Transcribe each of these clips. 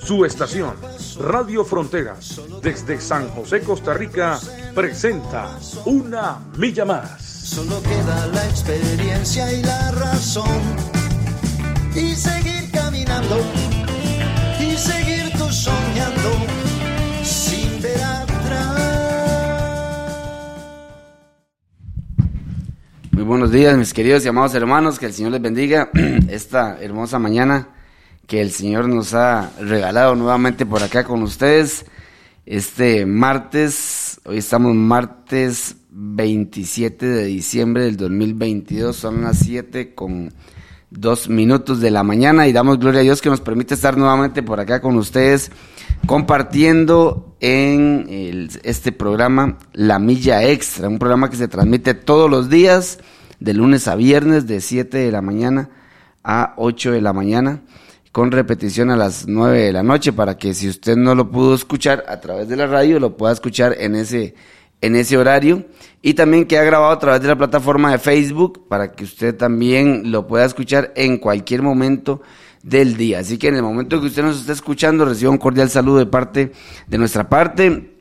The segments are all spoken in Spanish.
Su estación, Radio Fronteras, desde San José, Costa Rica, presenta Una Milla Más. Solo queda la experiencia y la razón. Y seguir caminando. Y seguir tú soñando. Sin ver atrás. Muy buenos días, mis queridos y amados hermanos. Que el Señor les bendiga esta hermosa mañana que el Señor nos ha regalado nuevamente por acá con ustedes. Este martes, hoy estamos martes 27 de diciembre del 2022, son las 7 con 2 minutos de la mañana y damos gloria a Dios que nos permite estar nuevamente por acá con ustedes compartiendo en el- este programa La Milla Extra, un programa que se transmite todos los días de lunes a viernes de 7 de la mañana a 8 de la mañana con repetición a las 9 de la noche para que si usted no lo pudo escuchar a través de la radio lo pueda escuchar en ese en ese horario y también queda grabado a través de la plataforma de Facebook para que usted también lo pueda escuchar en cualquier momento del día. Así que en el momento que usted nos esté escuchando, reciba un cordial saludo de parte de nuestra parte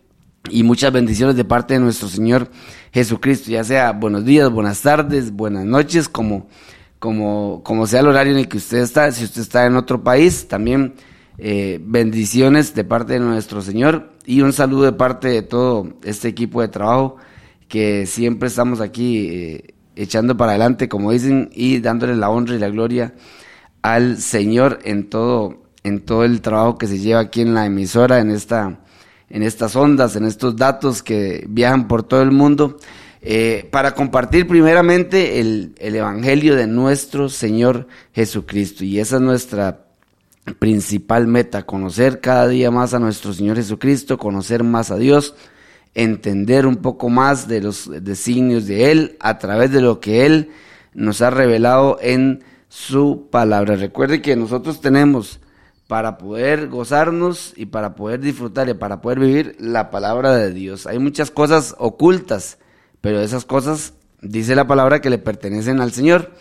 y muchas bendiciones de parte de nuestro Señor Jesucristo, ya sea buenos días, buenas tardes, buenas noches, como, como, como sea el horario en el que usted está, si usted está en otro país, también eh, bendiciones de parte de nuestro Señor y un saludo de parte de todo este equipo de trabajo que siempre estamos aquí eh, echando para adelante, como dicen, y dándole la honra y la gloria al Señor en todo, en todo el trabajo que se lleva aquí en la emisora, en esta, en estas ondas, en estos datos que viajan por todo el mundo, eh, para compartir primeramente el, el Evangelio de nuestro Señor Jesucristo. Y esa es nuestra principal meta, conocer cada día más a nuestro Señor Jesucristo, conocer más a Dios, entender un poco más de los designios de Él a través de lo que Él nos ha revelado en su palabra. Recuerde que nosotros tenemos para poder gozarnos y para poder disfrutar y para poder vivir la palabra de Dios. Hay muchas cosas ocultas, pero esas cosas, dice la palabra, que le pertenecen al Señor.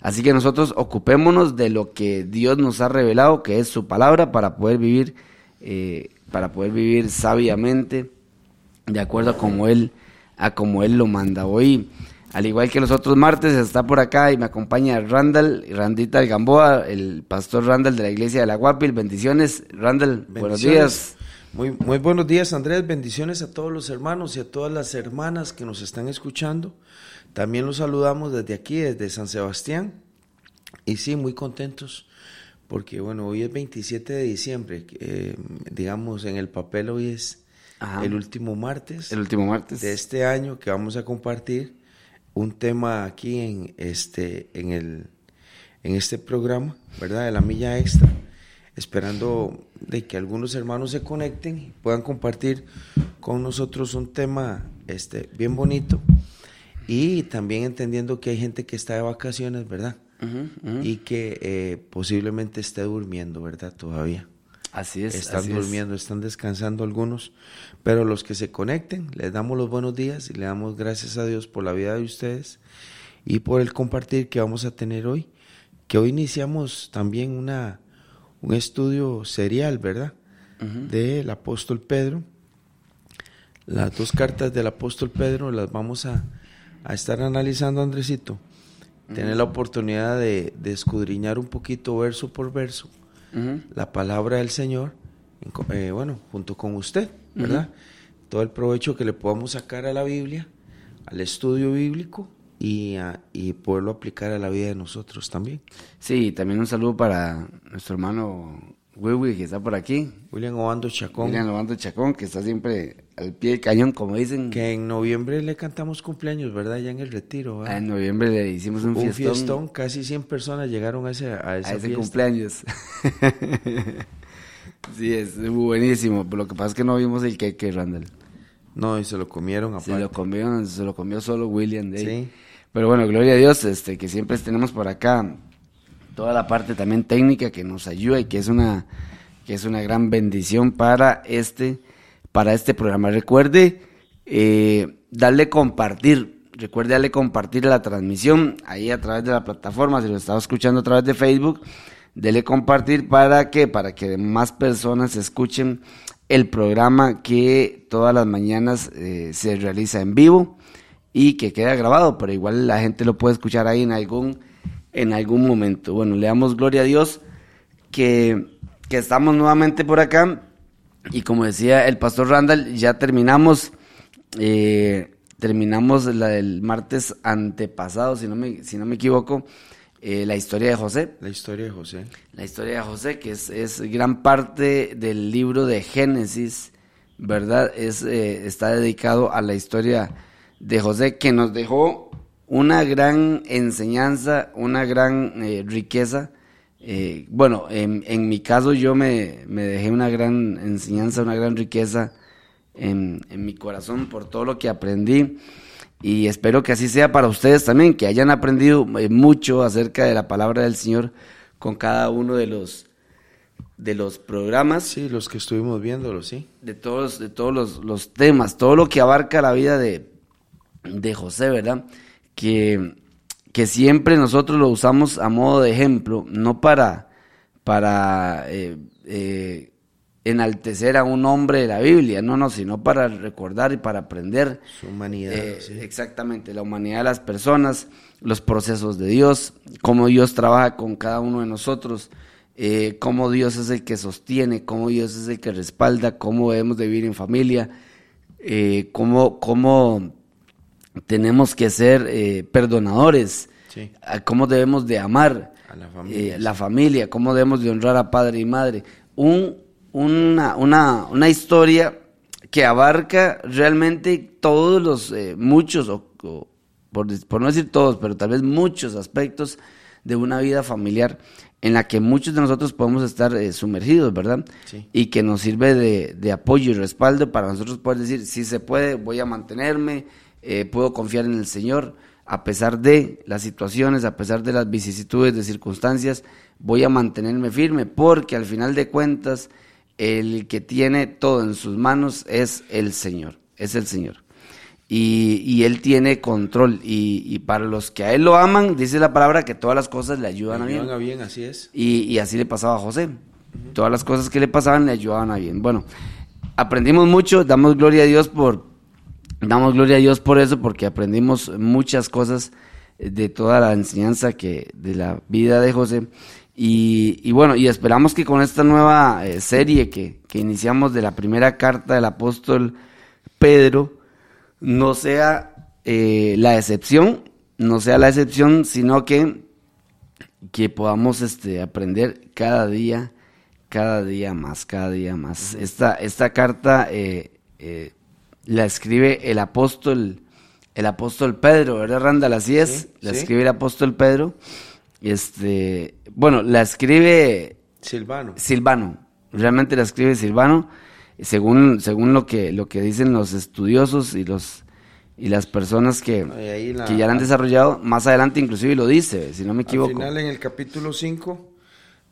Así que nosotros ocupémonos de lo que Dios nos ha revelado, que es su palabra, para poder vivir, eh, para poder vivir sabiamente, de acuerdo a como Él, a como Él lo manda. Hoy, al igual que los otros martes, está por acá y me acompaña Randall, Randita Gamboa, el pastor Randall de la iglesia de la Guapil. Bendiciones, Randall, buenos días. Muy, muy buenos días, Andrés. Bendiciones a todos los hermanos y a todas las hermanas que nos están escuchando. También los saludamos desde aquí, desde San Sebastián. Y sí, muy contentos porque, bueno, hoy es 27 de diciembre. eh, digamos, en el papel hoy es Ajá. el último martes El último martes. de este año que vamos a compartir un tema aquí en este en el en este programa, ¿verdad? De la milla extra, esperando de que algunos hermanos se conecten y puedan compartir con nosotros un tema este bien bonito y también entendiendo que hay gente que está de vacaciones, ¿verdad? Y que eh, posiblemente esté durmiendo, ¿verdad? Todavía Así es. están así es. durmiendo, están descansando algunos, pero los que se conecten, les damos los buenos días y le damos gracias a Dios por la vida de ustedes y por el compartir que vamos a tener hoy, que hoy iniciamos también una, un estudio serial, ¿verdad? Del apóstol Pedro. Las dos cartas del apóstol Pedro las vamos a, a estar analizando, Andresito. Tener la oportunidad de, de escudriñar un poquito verso por verso la palabra del Señor, eh, bueno, junto con usted, ¿verdad? Todo el provecho que le podamos sacar a la Biblia, al estudio bíblico y, a- y poderlo aplicar a la vida de nosotros también. Sí, también un saludo para nuestro hermano Wiwi que está por aquí. William Obando Chacón, William Lobando Chacón, que está siempre al pie del cañón, como dicen. que en noviembre le cantamos cumpleaños, ¿verdad? Ya en el retiro, ¿verdad? Ah, En noviembre le hicimos un, un fiestón, fiestón, casi 100 personas llegaron a ese, a esa a ese fiesta. cumpleaños. sí, es buenísimo. Pero lo que pasa es que no vimos el cake, Randall. No, y se lo comieron Se aparte. lo comió, se lo comió solo William ahí. Sí. Pero bueno, gloria a Dios, este, que siempre tenemos por acá toda la parte también técnica que nos ayuda y que es una, que es una gran bendición para este, para este programa. Recuerde eh, darle compartir, recuerde darle compartir la transmisión ahí a través de la plataforma, si lo estaba escuchando a través de Facebook, dele compartir para que, para que más personas escuchen el programa que todas las mañanas eh, se realiza en vivo y que queda grabado, pero igual la gente lo puede escuchar ahí en algún, en algún momento. Bueno, le damos gloria a Dios que, que estamos nuevamente por acá y como decía el pastor Randall, ya terminamos, eh, terminamos la del martes antepasado, si no me, si no me equivoco, eh, la historia de José. La historia de José. La historia de José, que es, es gran parte del libro de Génesis, ¿verdad? Es, eh, está dedicado a la historia de José, que nos dejó una gran enseñanza, una gran eh, riqueza. Eh, bueno, en, en mi caso yo me, me dejé una gran enseñanza, una gran riqueza en, en mi corazón por todo lo que aprendí y espero que así sea para ustedes también, que hayan aprendido eh, mucho acerca de la palabra del Señor con cada uno de los de los programas, Sí, los que estuvimos viéndolo, sí. de todos, de todos los, los temas, todo lo que abarca la vida de, de José, ¿verdad? Que, que siempre nosotros lo usamos a modo de ejemplo, no para, para eh, eh, enaltecer a un hombre de la Biblia, no, no, sino para recordar y para aprender Su humanidad. eh, sí. Exactamente, la humanidad de las personas, los procesos de Dios, cómo Dios trabaja con cada uno de nosotros, eh, cómo Dios es el que sostiene, cómo Dios es el que respalda, cómo debemos de vivir en familia, eh, cómo, cómo tenemos que ser eh, perdonadores, Sí. a cómo debemos de amar A la familia, eh, la familia, cómo debemos de honrar a padre y madre. Un, una, una, una historia que abarca realmente todos los, eh, muchos, o, o por, no decir todos, pero tal vez muchos aspectos de una vida familiar en la que muchos de nosotros podemos estar eh, sumergidos, ¿verdad? Sí. Y que nos sirve de, de apoyo y respaldo para nosotros poder decir, si se puede, voy a mantenerme, eh, puedo confiar en el Señor, a pesar de las situaciones, a pesar de las vicisitudes, de circunstancias, voy a mantenerme firme, porque al final de cuentas, el que tiene todo en sus manos es el Señor, es el Señor. Y, y Él tiene control. Y, y para los que a Él lo aman, dice la palabra que todas las cosas le ayudan a bien. A bien, así es. Y, y así le pasaba a José. Todas las cosas que le pasaban le ayudaban a bien. Bueno, aprendimos mucho, damos gloria a Dios por, damos gloria a Dios por eso, porque aprendimos muchas cosas de toda la enseñanza que, de la vida de José. Y, y bueno, y esperamos que con esta nueva eh, serie que, que iniciamos de la primera carta del apóstol Pedro, no sea eh, la excepción, no sea la excepción, sino que que podamos este, aprender cada día, cada día más, cada día más. Esta, esta carta eh, eh, la escribe el apóstol, el apóstol Pedro, ¿verdad, Randall? Así es, Sí, la sí. escribe el apóstol Pedro. Este, bueno, la escribe Silvano. Silvano, realmente la escribe Silvano, según, según lo que, lo que dicen los estudiosos y los y las personas que, Y ahí la- que ya la han desarrollado, más adelante inclusive lo dice, si no me equivoco. Al final, en el capítulo 5,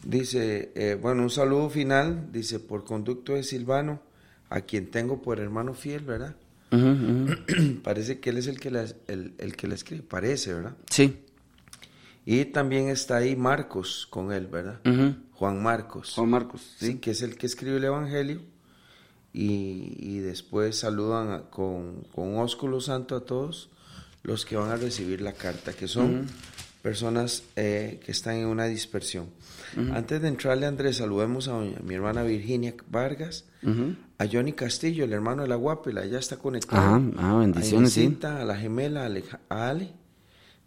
dice, eh, bueno, un saludo final, dice, por conducto de Silvano, a quien tengo por hermano fiel, ¿verdad? Parece que él es el que la, el, el que la escribe, parece, ¿verdad? Sí. Y también está ahí Marcos con él, ¿verdad? Juan Marcos. Juan Marcos, Sí, sí. que es el que escribe el Evangelio. Y, y después saludan a- con, con ósculo santo a todos los que van a recibir la carta, que son personas eh, que están en una dispersión. Antes de entrarle, Andrés, saludemos a, doña- mi hermana Virginia Vargas, Ujú. A Johnny Castillo, el hermano de la Guapela, ya está conectado. Ajá, ah, bendiciones, a sí. A la gemela, a Ale,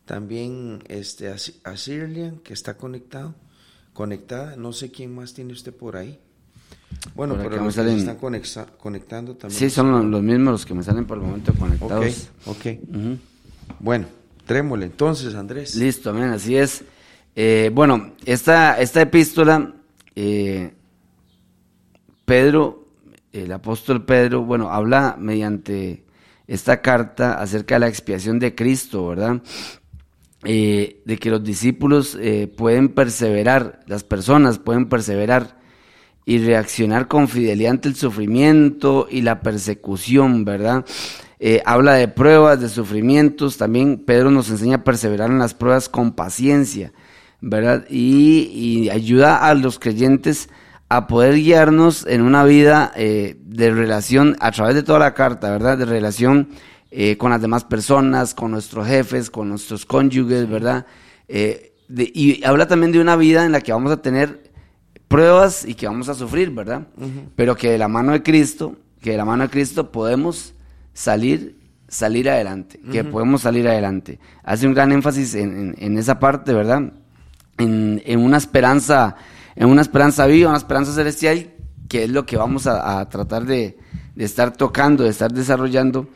también este, a, Cirlian, que está conectado, conectada, no sé quién más tiene usted por ahí. Bueno, Por pero los que salen- están conectando también. Sí, son lo- los mismos los que me salen por el momento Ok, conectados. ok. Ujú. Bueno, trémole entonces, Andrés. Listo, amén, así es. Eh, bueno, esta, esta epístola, eh, Pedro el apóstol Pedro, bueno, habla mediante esta carta acerca de la expiación de Cristo, ¿verdad? Eh, de que los discípulos eh, pueden perseverar, las personas pueden perseverar y reaccionar con fidelidad ante el sufrimiento y la persecución, ¿verdad? Eh, habla de pruebas, de sufrimientos, también Pedro nos enseña a perseverar en las pruebas con paciencia, ¿verdad? Y, ayuda a los creyentes a poder guiarnos en una vida eh, de relación a través de toda la carta, ¿verdad? De relación eh, con las demás personas, con nuestros jefes, con nuestros cónyuges, ¿verdad? y habla también de una vida en la que vamos a tener pruebas y que vamos a sufrir, ¿verdad? Pero que de la mano de Cristo, que de la mano de Cristo podemos salir, salir adelante, que podemos salir adelante. Hace un gran énfasis en, esa parte, ¿verdad? En, una esperanza, en una esperanza viva, una esperanza celestial, que es lo que vamos a, tratar de, estar tocando, de estar desarrollando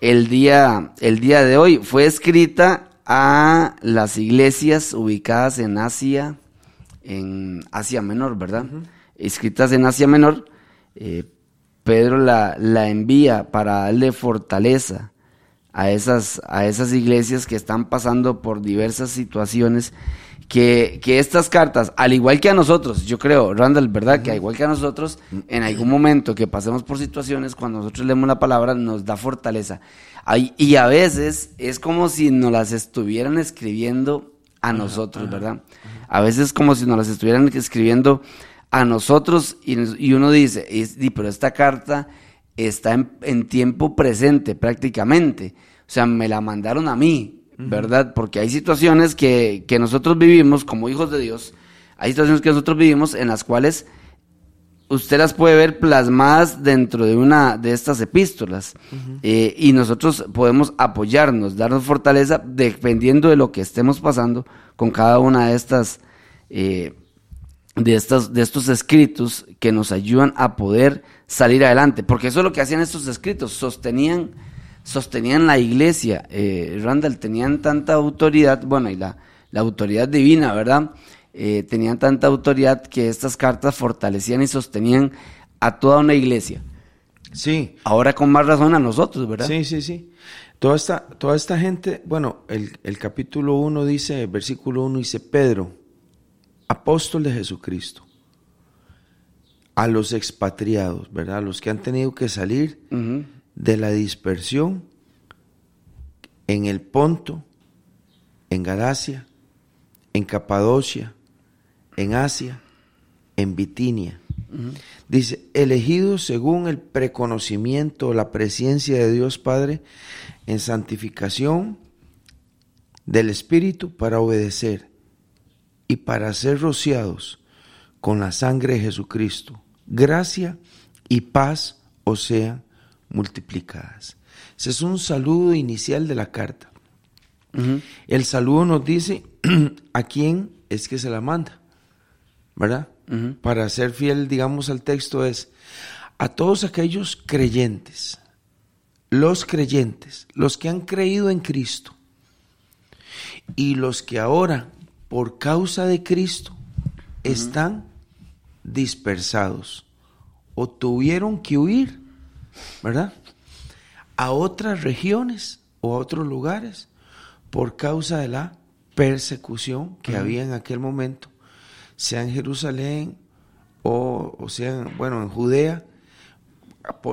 el día, el día de hoy. Fue escrita a las iglesias ubicadas en Asia, en Asia Menor, ¿verdad? Escritas en Asia Menor, eh, Pedro la, la, envía para darle fortaleza a esas, a esas iglesias que están pasando por diversas situaciones, que, que, estas cartas, al igual que a nosotros, yo creo, Randall, ¿verdad? Que al igual que a nosotros, en algún momento que pasemos por situaciones, cuando nosotros leemos la palabra, nos da fortaleza. y a veces es como si nos las estuvieran escribiendo a nosotros, ¿verdad? A veces como si nos las estuvieran escribiendo a nosotros y, uno dice, pero esta carta está en, tiempo presente prácticamente. O sea, me la mandaron a mí, ¿verdad? Porque hay situaciones que, que nosotros vivimos como hijos de Dios, hay situaciones que nosotros vivimos en las cuales usted las puede ver plasmadas dentro de una de estas epístolas eh, y nosotros podemos apoyarnos, darnos fortaleza dependiendo de lo que estemos pasando con cada una de estas eh, de estas de estos escritos que nos ayudan a poder salir adelante, porque eso es lo que hacían estos escritos, sostenían sostenían la iglesia, eh, Randall tenían tanta autoridad, bueno y la la autoridad divina, ¿verdad? Eh, tenían tanta autoridad que estas cartas fortalecían y sostenían a toda una iglesia. Sí. Ahora con más razón a nosotros, ¿verdad? Sí, sí, sí. Toda esta, toda esta gente, bueno, el, capítulo 1 dice, versículo 1 dice, Pedro, apóstol de Jesucristo, a los expatriados, ¿verdad? A los que han tenido que salir de la dispersión en el Ponto, en Galacia, en Capadocia, en Asia, en Bitinia. Dice, elegidos según el preconocimiento, la presencia de Dios Padre en santificación del Espíritu para obedecer y para ser rociados con la sangre de Jesucristo. Gracia y paz os sean multiplicadas. Ese es un saludo inicial de la carta. El saludo nos dice a quién es que se la manda. ¿verdad? Para ser fiel, digamos, al texto es a todos aquellos creyentes, los creyentes, los que han creído en Cristo y los que ahora, por causa de Cristo, están dispersados o tuvieron que huir, ¿verdad? A otras regiones o a otros lugares por causa de la persecución que había en aquel momento sea en Jerusalén o, sea, bueno, en Judea,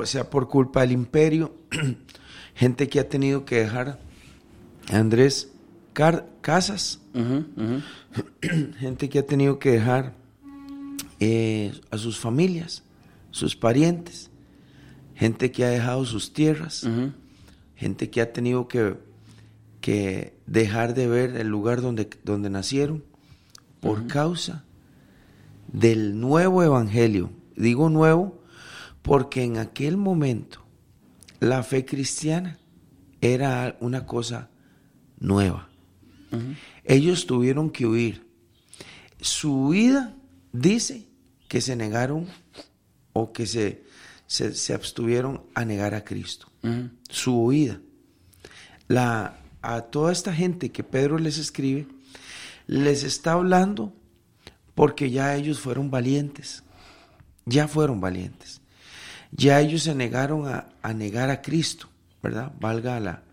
sea por culpa del imperio, gente que ha tenido que dejar, Andrés, casas, gente que ha tenido que dejar eh, a sus familias, sus parientes, gente que ha dejado sus tierras, gente que ha tenido que, que, dejar de ver el lugar donde, donde nacieron por causa del nuevo evangelio. Digo nuevo porque en aquel momento la fe cristiana era una cosa nueva. Ellos tuvieron que huir. Su huida dice que se negaron o que se, se, abstuvieron a negar a Cristo. Su huida. La, a toda esta gente que Pedro les escribe, les está hablando porque ya ellos fueron valientes, ya fueron valientes, ya ellos se negaron a, a negar a Cristo, ¿verdad? Valga la,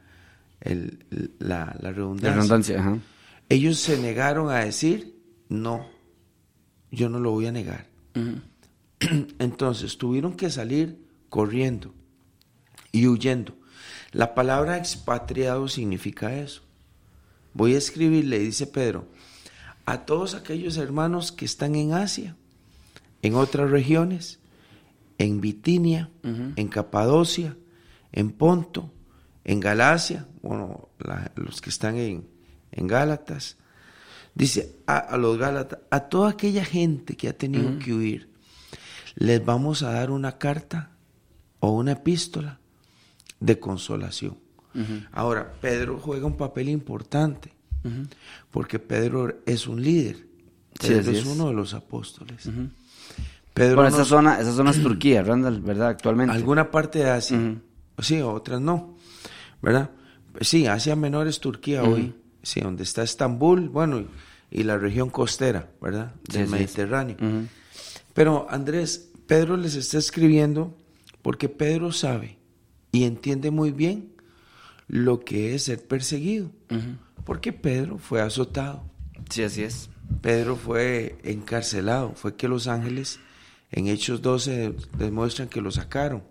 el- la, la redundancia. La redundancia, ajá. Ellos se negaron a decir, no, yo no lo voy a negar. Entonces tuvieron que salir corriendo y huyendo. La palabra expatriado significa eso. Voy a escribirle, dice Pedro, a todos aquellos hermanos que están en Asia, en otras regiones, en Bitinia, en Capadocia, en Ponto, en Galacia, bueno, la- los que están en, en Gálatas, dice a, a los Gálatas, a toda aquella gente que ha tenido que huir, les vamos a dar una carta o una epístola de consolación. Ahora, Pedro juega un papel importante, porque Pedro es un líder, Sí, Pedro es, es. uno de los apóstoles. Pedro Bueno, esa nos- zona, esa zona es Turquía, Randall, ¿verdad? Actualmente. alguna parte de Asia, sí, otras no, ¿verdad? Sí, Asia Menor es Turquía hoy, sí, donde está Estambul, bueno, y, y la región costera, ¿verdad? Sí, Del. Mediterráneo. Ujú. Pero Andrés, Pedro les está escribiendo porque Pedro sabe y entiende muy bien lo que es ser perseguido, porque Pedro fue azotado. Sí, así es. Pedro fue encarcelado, fue que los ángeles en Hechos 12 demuestran que lo sacaron,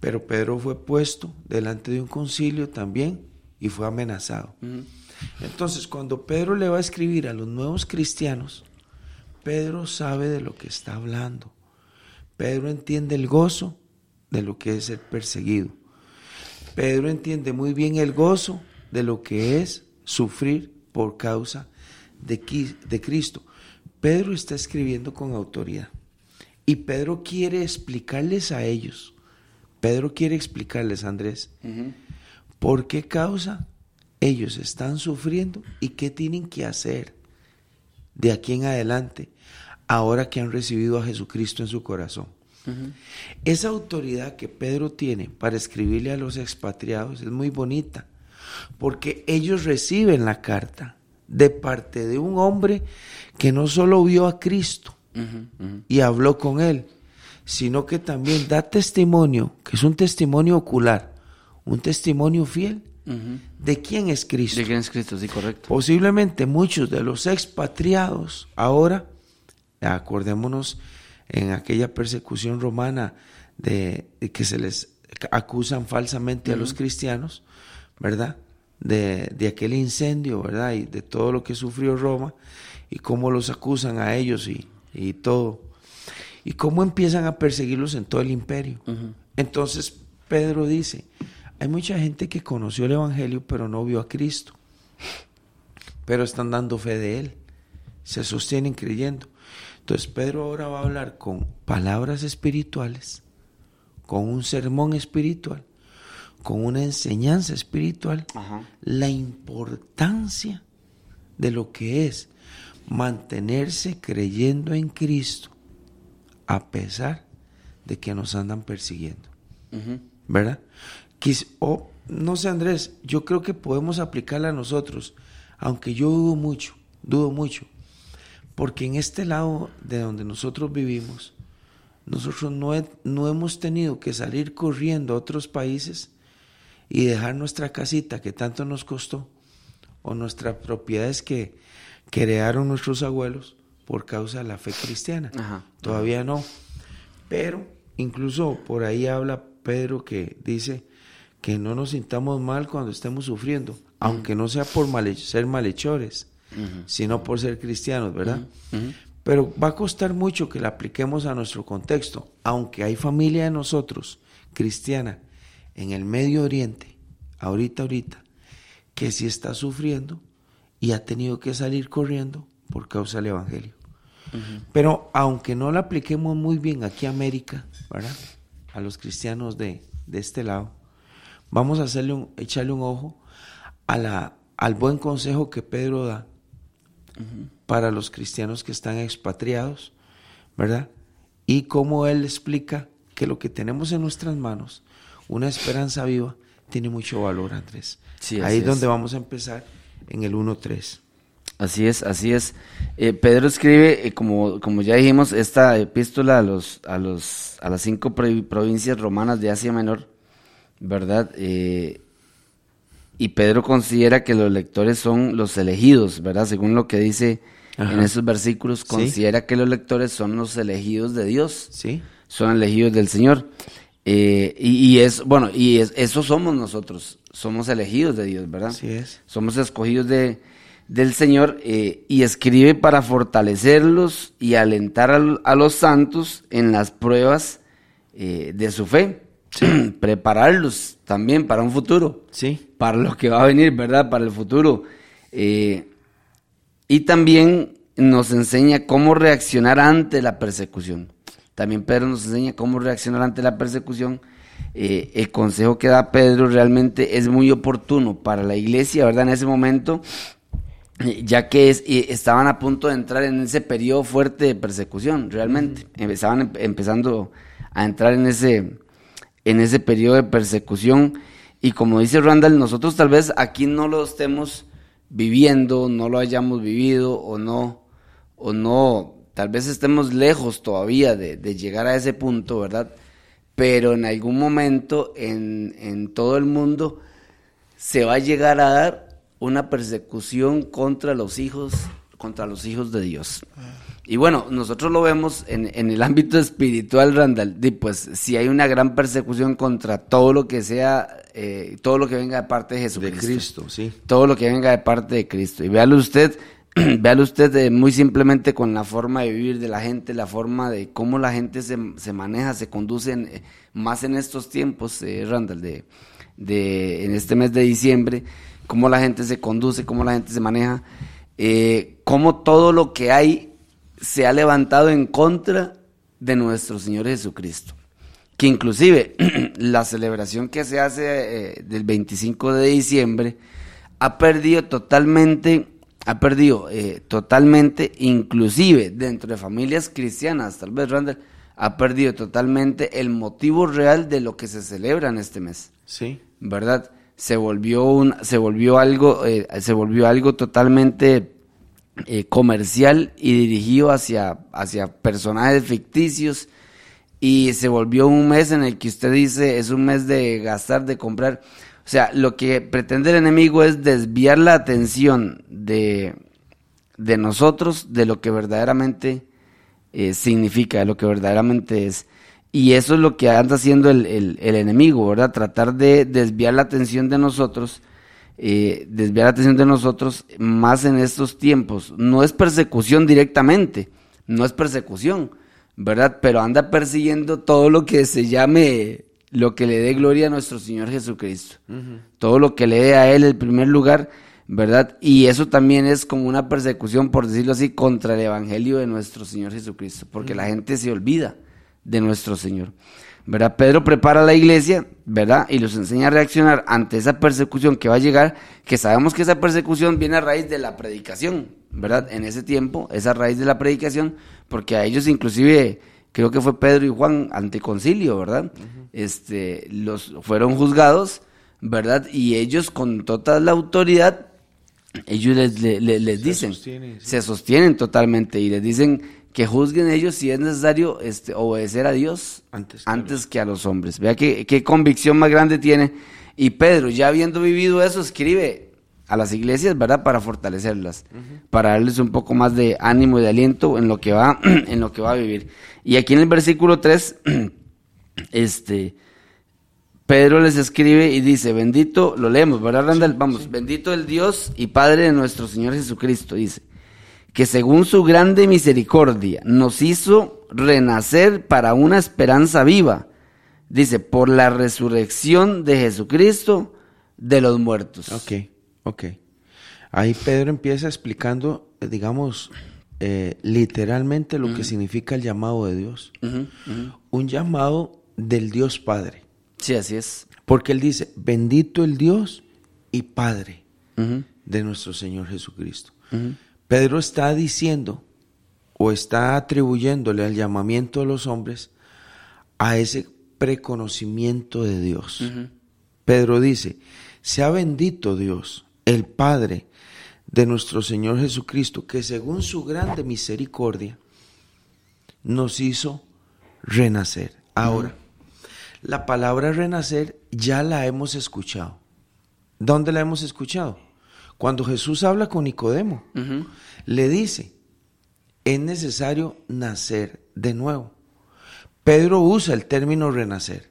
pero Pedro fue puesto delante de un concilio también y fue amenazado. Entonces, cuando Pedro le va a escribir a los nuevos cristianos, Pedro sabe de lo que está hablando. Pedro entiende el gozo de lo que es ser perseguido. Pedro entiende muy bien el gozo de lo que es sufrir por causa de, Cristo. Pedro está escribiendo con autoridad. Y Pedro quiere explicarles a ellos, Pedro quiere explicarles, Andrés, por qué causa ellos están sufriendo y qué tienen que hacer de aquí en adelante, ahora que han recibido a Jesucristo en su corazón. Esa autoridad que Pedro tiene para escribirle a los expatriados es muy bonita, porque ellos reciben la carta de parte de un hombre que no solo vio a Cristo y habló con él, sino que también da testimonio, que es un testimonio ocular, un testimonio fiel de quién es Cristo. De quién es Cristo, sí, correcto. Posiblemente muchos de los expatriados ahora, acordémonos en aquella persecución romana de, de que se les acusan falsamente a los cristianos, ¿verdad? De, de aquel incendio, ¿verdad? Y de todo lo que sufrió Roma y cómo los acusan a ellos y, y todo. Y cómo empiezan a perseguirlos en todo el imperio. Entonces Pedro dice, hay mucha gente que conoció el Evangelio pero no vio a Cristo pero están dando fe de Él, se sostienen creyendo. Entonces Pedro ahora va a hablar con palabras espirituales, con un sermón espiritual, con una enseñanza espiritual, Ajá. la importancia de lo que es mantenerse creyendo en Cristo a pesar de que nos andan persiguiendo. ¿verdad? Quis- no sé, Andrés, yo creo que podemos aplicarla a nosotros, aunque yo dudo mucho, dudo mucho, porque en este lado de donde nosotros vivimos, nosotros no, he- no hemos tenido que salir corriendo a otros países y dejar nuestra casita que tanto nos costó, o nuestras propiedades que crearon nuestros abuelos por causa de la fe cristiana. Ajá. Todavía no. Pero incluso por ahí habla Pedro que dice que no nos sintamos mal cuando estemos sufriendo, aunque no sea por male- ser malhechores, sino por ser cristianos, ¿verdad? Pero va a costar mucho que la apliquemos a nuestro contexto, aunque hay familia de nosotros, cristiana, en el Medio Oriente, ahorita, ahorita, que sí está sufriendo y ha tenido que salir corriendo por causa del Evangelio. Pero aunque no la apliquemos muy bien aquí a América, ¿verdad? A los cristianos de, de este lado, vamos a hacerle un, echarle un ojo a la, al buen consejo que Pedro da para los cristianos que están expatriados, ¿verdad? Y cómo él explica que lo que tenemos en nuestras manos, una esperanza viva, tiene mucho valor, Andrés. Sí, Ahí es donde vamos a empezar en el 1.3. Así es, así es. Eh, Pedro escribe, eh, como, como ya dijimos, esta epístola a los, a los, a las cinco provincias romanas de Asia Menor, ¿verdad? Eh, y Pedro considera que los lectores son los elegidos, ¿verdad? Según lo que dice en esos versículos, considera que los lectores son los elegidos de Dios. Sí. Son elegidos del Señor. y, y, es, bueno, y es, eso somos nosotros, somos elegidos de Dios, ¿verdad? Así es. Somos escogidos de, del Señor eh, y escribe para fortalecerlos y alentar a, los santos en las pruebas eh, de su fe. Prepararlos también para un futuro. Sí. Para lo que va a venir, ¿verdad? Para el futuro. Eh, y también nos enseña cómo reaccionar ante la persecución. También Pedro nos enseña cómo reaccionar ante la persecución. el consejo que da Pedro realmente es muy oportuno para la iglesia, ¿verdad? En ese momento ya que estaban a punto de entrar en ese periodo fuerte de persecución, realmente. Estaban em, empezando a entrar en ese, en ese periodo de persecución. Y como dice Randall, nosotros tal vez aquí no lo estemos viviendo, no lo hayamos vivido o no, o no, tal vez estemos lejos todavía de, llegar a ese punto, ¿verdad? Pero en algún momento en, en todo el mundo se va a llegar a dar una persecución contra los hijos, contra los hijos de Dios. Y bueno, nosotros lo vemos en, el ámbito espiritual, Randall. pues si hay una gran persecución contra todo lo que sea, eh, todo lo que venga de parte de Jesucristo. De Cristo, sí. Todo lo que venga de parte de Cristo. Y véalo usted, véalo usted eh, muy simplemente con la forma de vivir de la gente, la forma de cómo la gente se, se maneja, se conduce eh, más en estos tiempos, Randall, de, de, en este mes de diciembre cómo la gente se conduce, cómo la gente se maneja, eh, cómo todo lo que hay se ha levantado en contra de nuestro Señor Jesucristo. Que inclusive la celebración que se hace eh, del 25 de diciembre ha perdido totalmente, ha perdido eh, totalmente, inclusive dentro de familias cristianas, tal vez Randall, ha perdido totalmente el motivo real de lo que se celebra en este mes. Sí. ¿Verdad? se volvió un, se volvió algo, eh, se volvió algo totalmente eh, comercial y dirigido hacia, hacia personajes ficticios y se volvió un mes en el que usted dice es un mes de gastar, de comprar. O sea, lo que pretende el enemigo es desviar la atención de, de nosotros de lo que verdaderamente eh, significa, de lo que verdaderamente es. Y eso es lo que anda haciendo el, el, enemigo, ¿verdad? Tratar de desviar la atención de nosotros, eh, desviar la atención de nosotros más en estos tiempos. No es persecución directamente, no es persecución, ¿verdad? Pero anda persiguiendo todo lo que se llame, lo que le dé gloria a nuestro Señor Jesucristo. Todo lo que le dé a Él el primer lugar, ¿verdad? Y eso también es como una persecución, por decirlo así, contra el Evangelio de nuestro Señor Jesucristo, porque la gente se olvida de nuestro Señor. ¿Verdad? Pedro prepara a la iglesia, ¿verdad? Y los enseña a reaccionar ante esa persecución que va a llegar, que sabemos que esa persecución viene a raíz de la predicación, ¿verdad? En ese tiempo, esa raíz de la predicación, porque a ellos inclusive, creo que fue Pedro y Juan ante concilio, ¿verdad? Este, los fueron juzgados, ¿verdad? Y ellos con toda la autoridad, ellos les, les, dicen, se sostienen totalmente y les dicen que juzguen ellos si es necesario este, obedecer a Dios antes, antes que a los hombres. Vea qué, qué convicción más grande tiene. Y Pedro, ya habiendo vivido eso, escribe a las iglesias, ¿verdad? Para fortalecerlas, para darles un poco más de ánimo y de aliento en lo que va, en lo que va a vivir. Y aquí en el versículo 3, este, Pedro les escribe y dice, bendito, lo leemos, ¿verdad, Randall? Vamos, bendito el Dios y Padre de nuestro Señor Jesucristo, dice que según su grande misericordia nos hizo renacer para una esperanza viva, dice, por la resurrección de Jesucristo de los muertos. Ok, ok. Ahí Pedro empieza explicando, digamos, eh, literalmente lo que significa el llamado de Dios. Un llamado del Dios Padre. Sí, así es. Porque él dice, bendito el Dios y Padre de nuestro Señor Jesucristo. Pedro está diciendo o está atribuyéndole al llamamiento de los hombres a ese preconocimiento de Dios. Pedro dice, sea bendito Dios, el Padre de nuestro Señor Jesucristo, que según su grande misericordia nos hizo renacer. Ahora, la palabra renacer ya la hemos escuchado. ¿Dónde la hemos escuchado? Cuando Jesús habla con Nicodemo, le dice, es necesario nacer de nuevo. Pedro usa el término renacer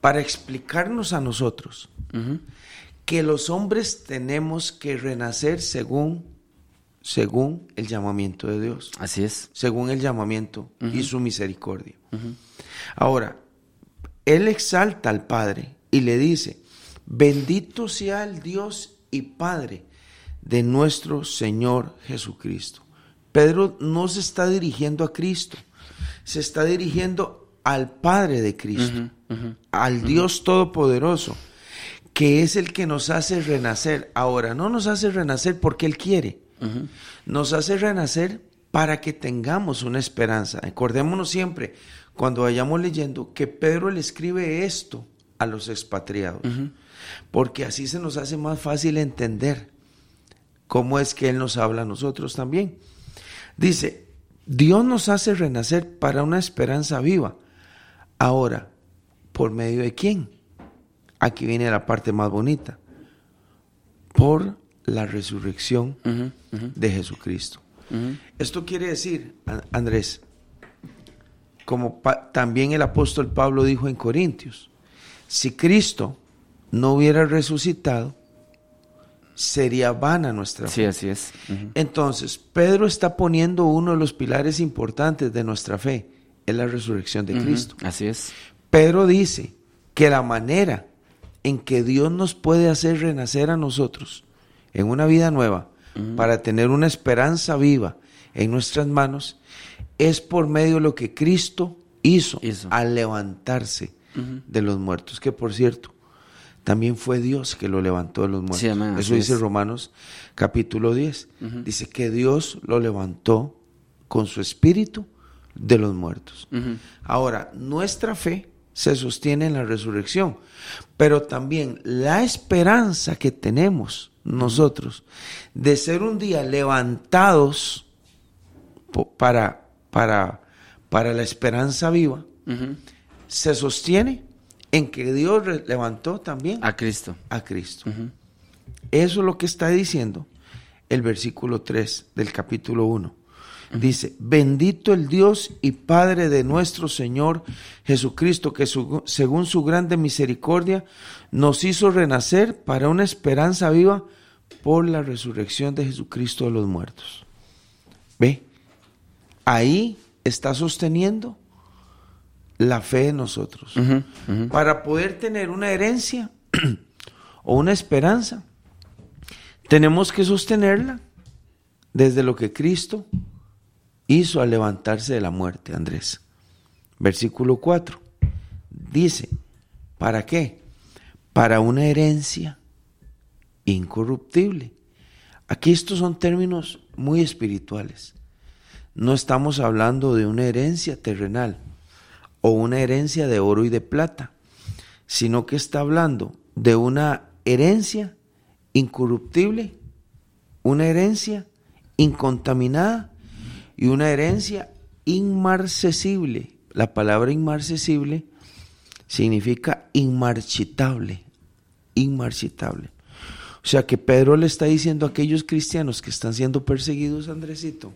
para explicarnos a nosotros que los hombres tenemos que renacer según, según el llamamiento de Dios. Así es. Según el llamamiento y su misericordia. Ahora, él exalta al Padre y le dice, bendito sea el Dios y Padre de nuestro Señor Jesucristo. Pedro no se está dirigiendo a Cristo, se está dirigiendo al Padre de Cristo, al Dios Todopoderoso, que es el que nos hace renacer. Ahora, no nos hace renacer porque Él quiere, nos hace renacer para que tengamos una esperanza. Acordémonos siempre, cuando vayamos leyendo, que Pedro le escribe esto a los expatriados, porque así se nos hace más fácil entender cómo es que Él nos habla a nosotros también. Dice, Dios nos hace renacer para una esperanza viva. Ahora, ¿por medio de quién? Aquí viene la parte más bonita. Por la resurrección de Jesucristo. Esto quiere decir, Andrés, como también el apóstol Pablo dijo en Corintios, si Cristo no hubiera resucitado, sería vana nuestra fe. Sí, así es. Entonces, Pedro está poniendo uno de los pilares importantes de nuestra fe, es la resurrección de Cristo. Así es. Pedro dice que la manera en que Dios nos puede hacer renacer a nosotros en una vida nueva, para tener una esperanza viva en nuestras manos, es por medio de lo que Cristo hizo, al levantarse de los muertos, que por cierto, también fue Dios que lo levantó de los muertos. Eso dice Romanos capítulo 10. Dice que Dios lo levantó con su espíritu de los muertos. Ahora, nuestra fe se sostiene en la resurrección, pero también la esperanza que tenemos nosotros de ser un día levantados para, para, para la esperanza viva, se sostiene en que Dios levantó también a Cristo. A Cristo. Eso es lo que está diciendo el versículo 3 del capítulo 1. Dice, bendito el Dios y Padre de nuestro Señor Jesucristo, que según su grande misericordia nos hizo renacer para una esperanza viva por la resurrección de Jesucristo de los muertos. ¿Ve? Ahí está sosteniendo la fe de nosotros. Para poder tener una herencia o una esperanza, tenemos que sostenerla desde lo que Cristo hizo al levantarse de la muerte, Andrés. Versículo 4. Dice, ¿para qué? Para una herencia incorruptible. Aquí estos son términos muy espirituales. No estamos hablando de una herencia terrenal o una herencia de oro y de plata, sino que está hablando de una herencia incorruptible, una herencia incontaminada y una herencia inmarcesible. La palabra inmarcesible significa inmarchitable, inmarchitable. O sea que Pedro le está diciendo a aquellos cristianos que están siendo perseguidos, Andresito,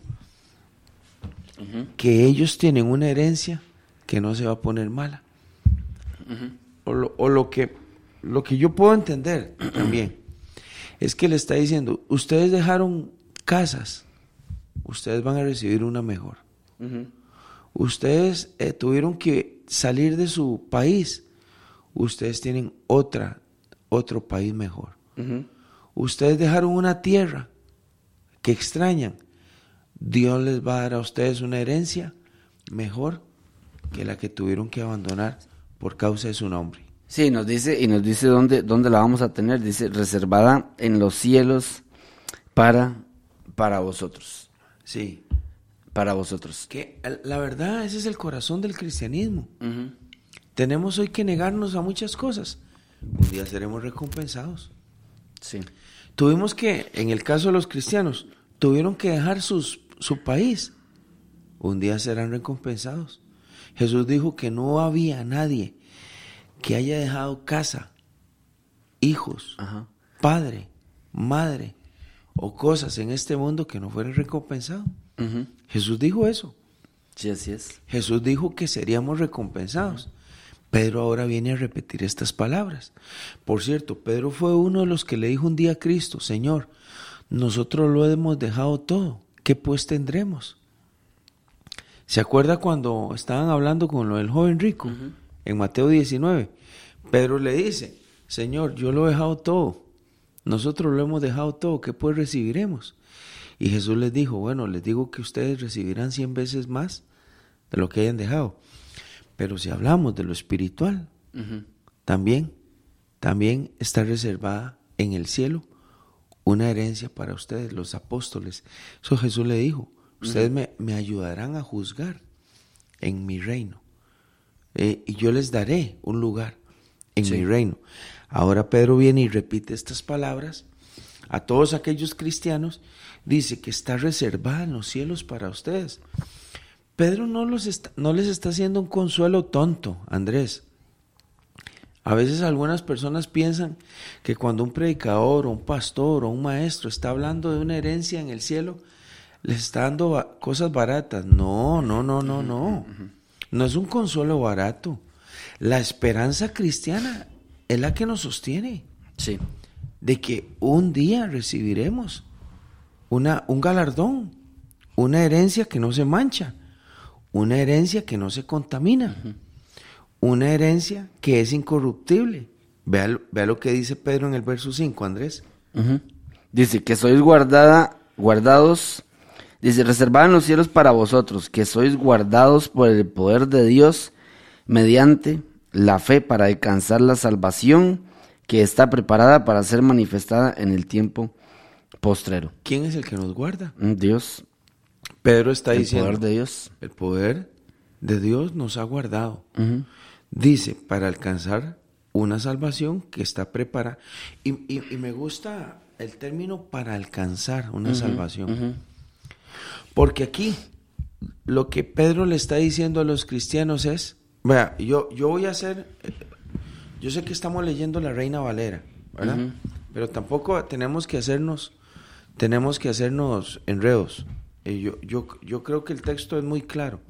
que ellos tienen una herencia que no se va a poner mala. o, lo, que, lo que yo puedo entender también es que le está diciendo, ustedes dejaron casas, ustedes van a recibir una mejor. Ustedes eh, tuvieron que salir de su país, ustedes tienen otra, otro país mejor. Ustedes dejaron una tierra que extrañan, Dios les va a dar a ustedes una herencia mejor que la que tuvieron que abandonar por causa de su nombre. Sí, nos dice, y nos dice dónde, dónde la vamos a tener, dice, reservada en los cielos para, para vosotros. Sí. Para vosotros. Que la verdad, ese es el corazón del cristianismo. Tenemos hoy que negarnos a muchas cosas. Un día seremos recompensados. Sí. Tuvimos que, en el caso de los cristianos, tuvieron que dejar sus, su país. Un día serán recompensados. Jesús dijo que no había nadie que haya dejado casa, hijos, padre, madre o cosas en este mundo que no fueran recompensados. Jesús dijo eso. Sí, así es. Jesús dijo que seríamos recompensados. Pedro ahora viene a repetir estas palabras. Por cierto, Pedro fue uno de los que le dijo un día a Cristo, Señor, nosotros lo hemos dejado todo, ¿qué pues tendremos? ¿Se acuerda cuando estaban hablando con lo del joven rico? En Mateo 19. Pedro le dice, Señor, yo lo he dejado todo. Nosotros lo hemos dejado todo, ¿qué pues recibiremos? Y Jesús les dijo, bueno, les digo que ustedes recibirán cien veces más de lo que hayan dejado. Pero si hablamos de lo espiritual, también, también está reservada en el cielo una herencia para ustedes, los apóstoles. Eso Jesús le dijo, ustedes me, ayudarán a juzgar en mi reino. Eh, y yo les daré un lugar en mi reino. Ahora Pedro viene y repite estas palabras a todos aquellos cristianos, dice que está reservada en los cielos para ustedes. Pedro no, los está, no les está haciendo un consuelo tonto, Andrés. A veces algunas personas piensan que cuando un predicador o un pastor o un maestro está hablando de una herencia en el cielo, les está dando cosas baratas. No, no, no, no, no. No es un consuelo barato. La esperanza cristiana es la que nos sostiene. Sí. De que un día recibiremos una, un galardón, una herencia que no se mancha una herencia que no se contamina, una herencia que es incorruptible. Vea, lo que dice Pedro en el verso 5, Andrés. Dice que sois guardada, guardados, dice, reservada en los cielos para vosotros, que sois guardados por el poder de Dios mediante la fe para alcanzar la salvación que está preparada para ser manifestada en el tiempo postrero. ¿Quién es el que nos guarda? Mm, Dios. Pedro está diciendo. El poder de Dios. El poder de Dios nos ha guardado. Dice, para alcanzar una salvación que está preparada. Y, me gusta el término para alcanzar una salvación. Porque aquí lo que Pedro le está diciendo a los cristianos es, vea, yo, yo voy a hacer, yo sé que estamos leyendo la Reina Valera, ¿verdad? Pero tampoco tenemos que hacernos, tenemos que hacernos enredos yo, yo, yo creo que el texto es muy claro.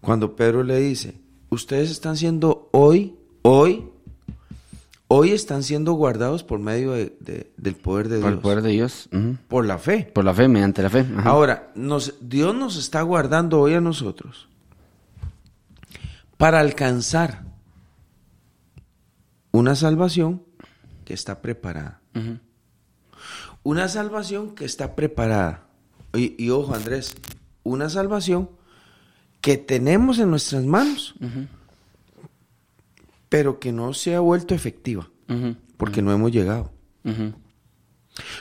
Cuando Pedro le dice, ustedes están siendo hoy, hoy, hoy están siendo guardados por medio del poder de Dios. Por el poder de Dios. Por la fe. Por la fe, mediante la fe. Ahora, nos, Dios nos está guardando hoy a nosotros para alcanzar una salvación que está preparada. Una salvación que está preparada y, ojo, Andrés, una salvación que tenemos en nuestras manos, pero que no se ha vuelto efectiva, porque no hemos llegado.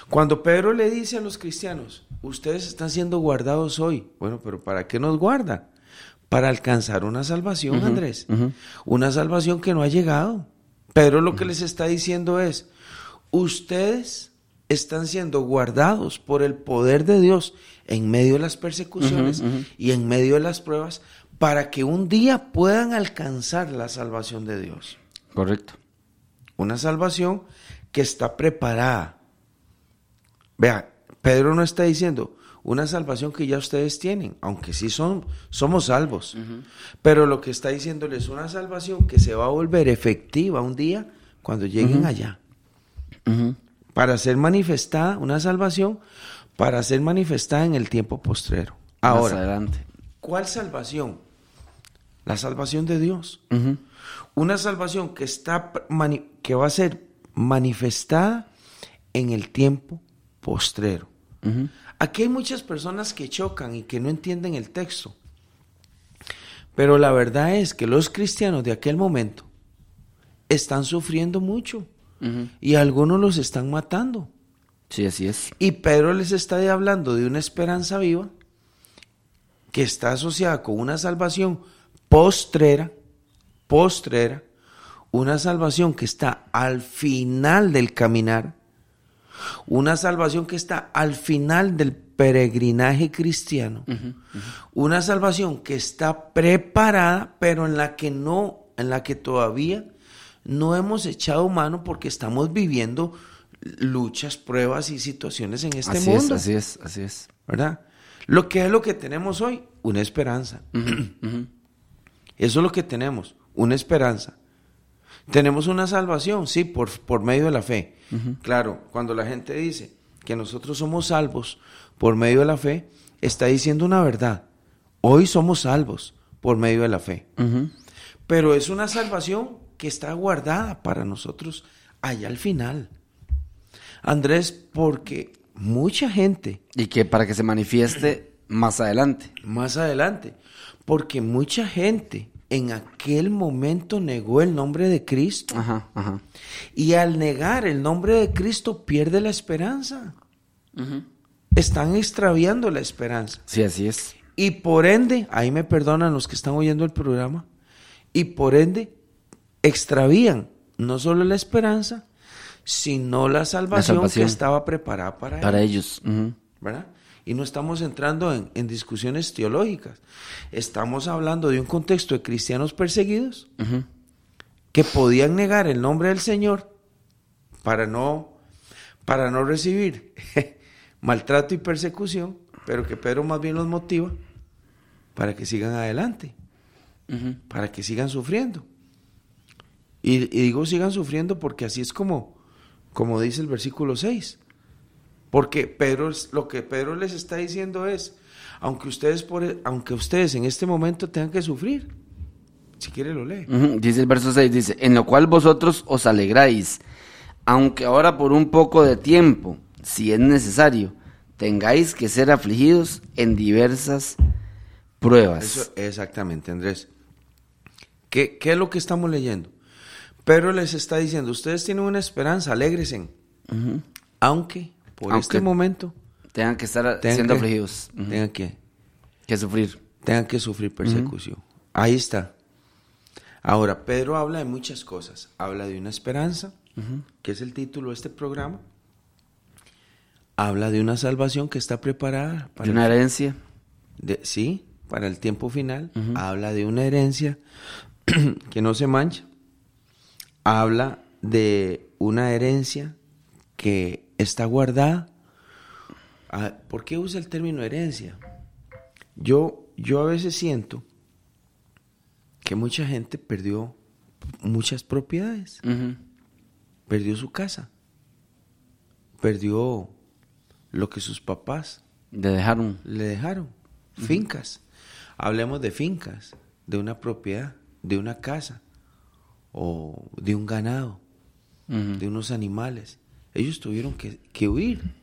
Cuando Pedro le dice a los cristianos, ustedes están siendo guardados hoy, bueno, pero ¿para qué nos guarda? Para alcanzar una salvación, Andrés, una salvación que no ha llegado. Pedro lo que les está diciendo es, ustedes están siendo guardados por el poder de Dios en medio de las persecuciones y en medio de las pruebas para que un día puedan alcanzar la salvación de Dios. Correcto. Una salvación que está preparada. Vea, Pedro no está diciendo una salvación que ya ustedes tienen, aunque sí son, somos salvos. Pero lo que está diciéndoles es una salvación que se va a volver efectiva un día cuando lleguen allá para ser manifestada, una salvación, para ser manifestada en el tiempo postrero. Ahora, adelante. ¿Cuál salvación? La salvación de Dios. Una salvación que, está, que va a ser manifestada en el tiempo postrero. Aquí hay muchas personas que chocan y que no entienden el texto. Pero la verdad es que los cristianos de aquel momento están sufriendo mucho. Y algunos los están matando. Sí, así es. Y Pedro les está hablando de una esperanza viva que está asociada con una salvación postrera, postrera, una salvación que está al final del caminar, Una salvación que está al final del peregrinaje cristiano. Una salvación que está preparada, pero en la que no, en la que todavía no hemos echado mano porque estamos viviendo luchas, pruebas y situaciones en este así mundo. Es, así es, así es. ¿Verdad? Lo que es lo que tenemos hoy, una esperanza. Eso es lo que tenemos, una esperanza. Tenemos una salvación, sí, por, por medio de la fe. Claro, cuando la gente dice que nosotros somos salvos por medio de la fe, está diciendo una verdad. Hoy somos salvos por medio de la fe. Pero es una salvación que está guardada para nosotros allá al final. Andrés, porque mucha gente... Y que para que se manifieste más adelante. Más adelante. Porque mucha gente en aquel momento negó el nombre de Cristo. Ajá, ajá. Y al negar el nombre de Cristo pierde la esperanza. Están extraviando la esperanza. Sí, así es. Y por ende, ahí me perdonan los que están oyendo el programa, y por ende extravían no solo la esperanza, sino la salvación, salvación. que estaba preparada para, Para ellos. ¿verdad? Y no estamos entrando en, en discusiones teológicas. Estamos hablando de un contexto de cristianos perseguidos que podían negar el nombre del Señor para no, para no recibir maltrato y persecución, pero que Pedro más bien los motiva para que sigan adelante, para que sigan sufriendo. Y, y digo sigan sufriendo porque así es como, como dice el versículo 6. Porque Pedro, lo que Pedro les está diciendo es, aunque ustedes, por, aunque ustedes en este momento tengan que sufrir, si quiere lo lee. Dice el verso 6, dice, en lo cual vosotros os alegráis, aunque ahora por un poco de tiempo, si es necesario, tengáis que ser afligidos en diversas pruebas. Eso, exactamente, Andrés. ¿Qué, ¿Qué es lo que estamos leyendo? Pedro les está diciendo, ustedes tienen una esperanza, alégresen, Ujú. aunque por Aunque este momento Tengan que estar tengan siendo que, afligidos, tengan que, que sufrir. tengan que sufrir persecución. Ahí está. Ahora, Pedro habla de muchas cosas. Habla de una esperanza, que es el título de este programa. Habla de una salvación que está preparada para De una herencia. de- sí, para el tiempo final. Habla de una herencia que no se mancha. Habla de una herencia que está guardada. Ah, ¿Por qué usa el término herencia? Yo, yo a veces siento que mucha gente perdió muchas propiedades. Perdió su casa. Perdió lo que sus papás De dejar un... le dejaron. Fincas. Hablemos de fincas, de una propiedad, de una casa o de un ganado, de unos animales. Ellos tuvieron que, que huir.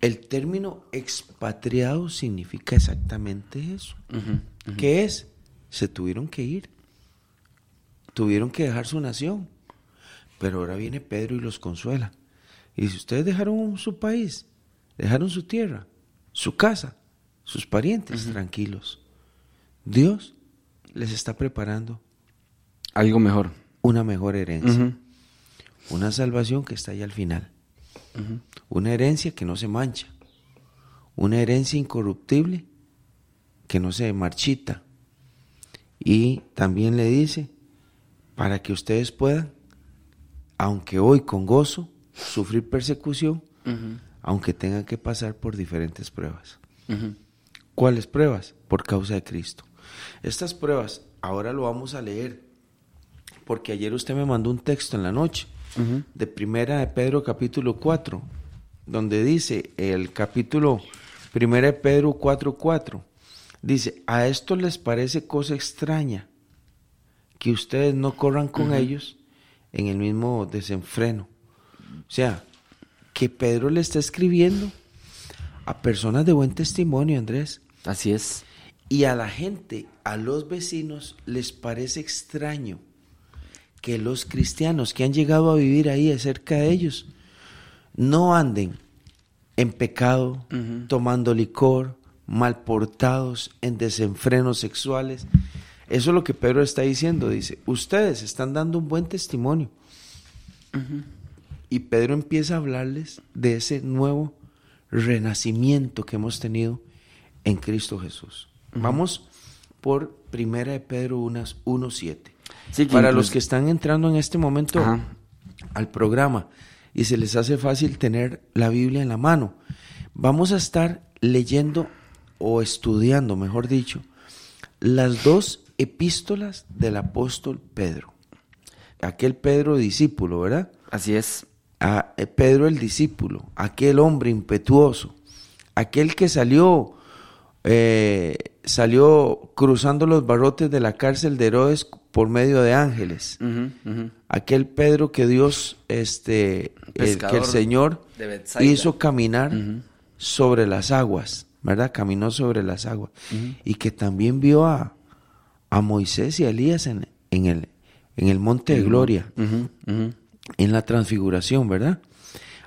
El término expatriado significa exactamente eso. ¿Qué es? Se tuvieron que ir. Tuvieron que dejar su nación. Pero ahora viene Pedro y los consuela. Y dice, ustedes dejaron su país, dejaron su tierra, su casa, sus parientes, tranquilos. Dios les está preparando Algo mejor. Una mejor herencia. Una salvación que está ahí al final. Una herencia que no se mancha. Una herencia incorruptible que no se marchita. Y también le dice, para que ustedes puedan, aunque hoy con gozo, sufrir persecución, aunque tengan que pasar por diferentes pruebas. ¿Cuáles pruebas? Por causa de Cristo. Estas pruebas, ahora lo vamos a leer, porque ayer usted me mandó un texto en la noche de Primera de Pedro capítulo 4, donde dice el capítulo Primera de Pedro 4, 4, dice, a esto les parece cosa extraña que ustedes no corran con ellos en el mismo desenfreno. O sea, que Pedro le está escribiendo a personas de buen testimonio, Andrés, Así es. y a la gente, a los vecinos, les parece extraño que los cristianos que han llegado a vivir ahí cerca de ellos no anden en pecado, tomando licor, mal portados, en desenfrenos sexuales. Eso es lo que Pedro está diciendo. Dice, ustedes están dando un buen testimonio. Y Pedro empieza a hablarles de ese nuevo renacimiento que hemos tenido en Cristo Jesús. Vamos por Primera de Pedro 1.7. Sí, Para incluso- los que están entrando en este momento Ajá. al programa y se les hace fácil tener la Biblia en la mano, vamos a estar leyendo o estudiando, mejor dicho, las dos epístolas del apóstol Pedro. Aquel Pedro discípulo, ¿verdad? Así es. a eh, Pedro el discípulo, aquel hombre impetuoso, aquel que salió, eh, salió cruzando los barrotes de la cárcel de Herodes por medio de ángeles, aquel Pedro que Dios, este, el- que el Señor hizo caminar sobre las aguas, ¿verdad? Caminó sobre las aguas y que también vio a, a Moisés y a Elías en, en el, en el monte de Gloria en la transfiguración, ¿verdad?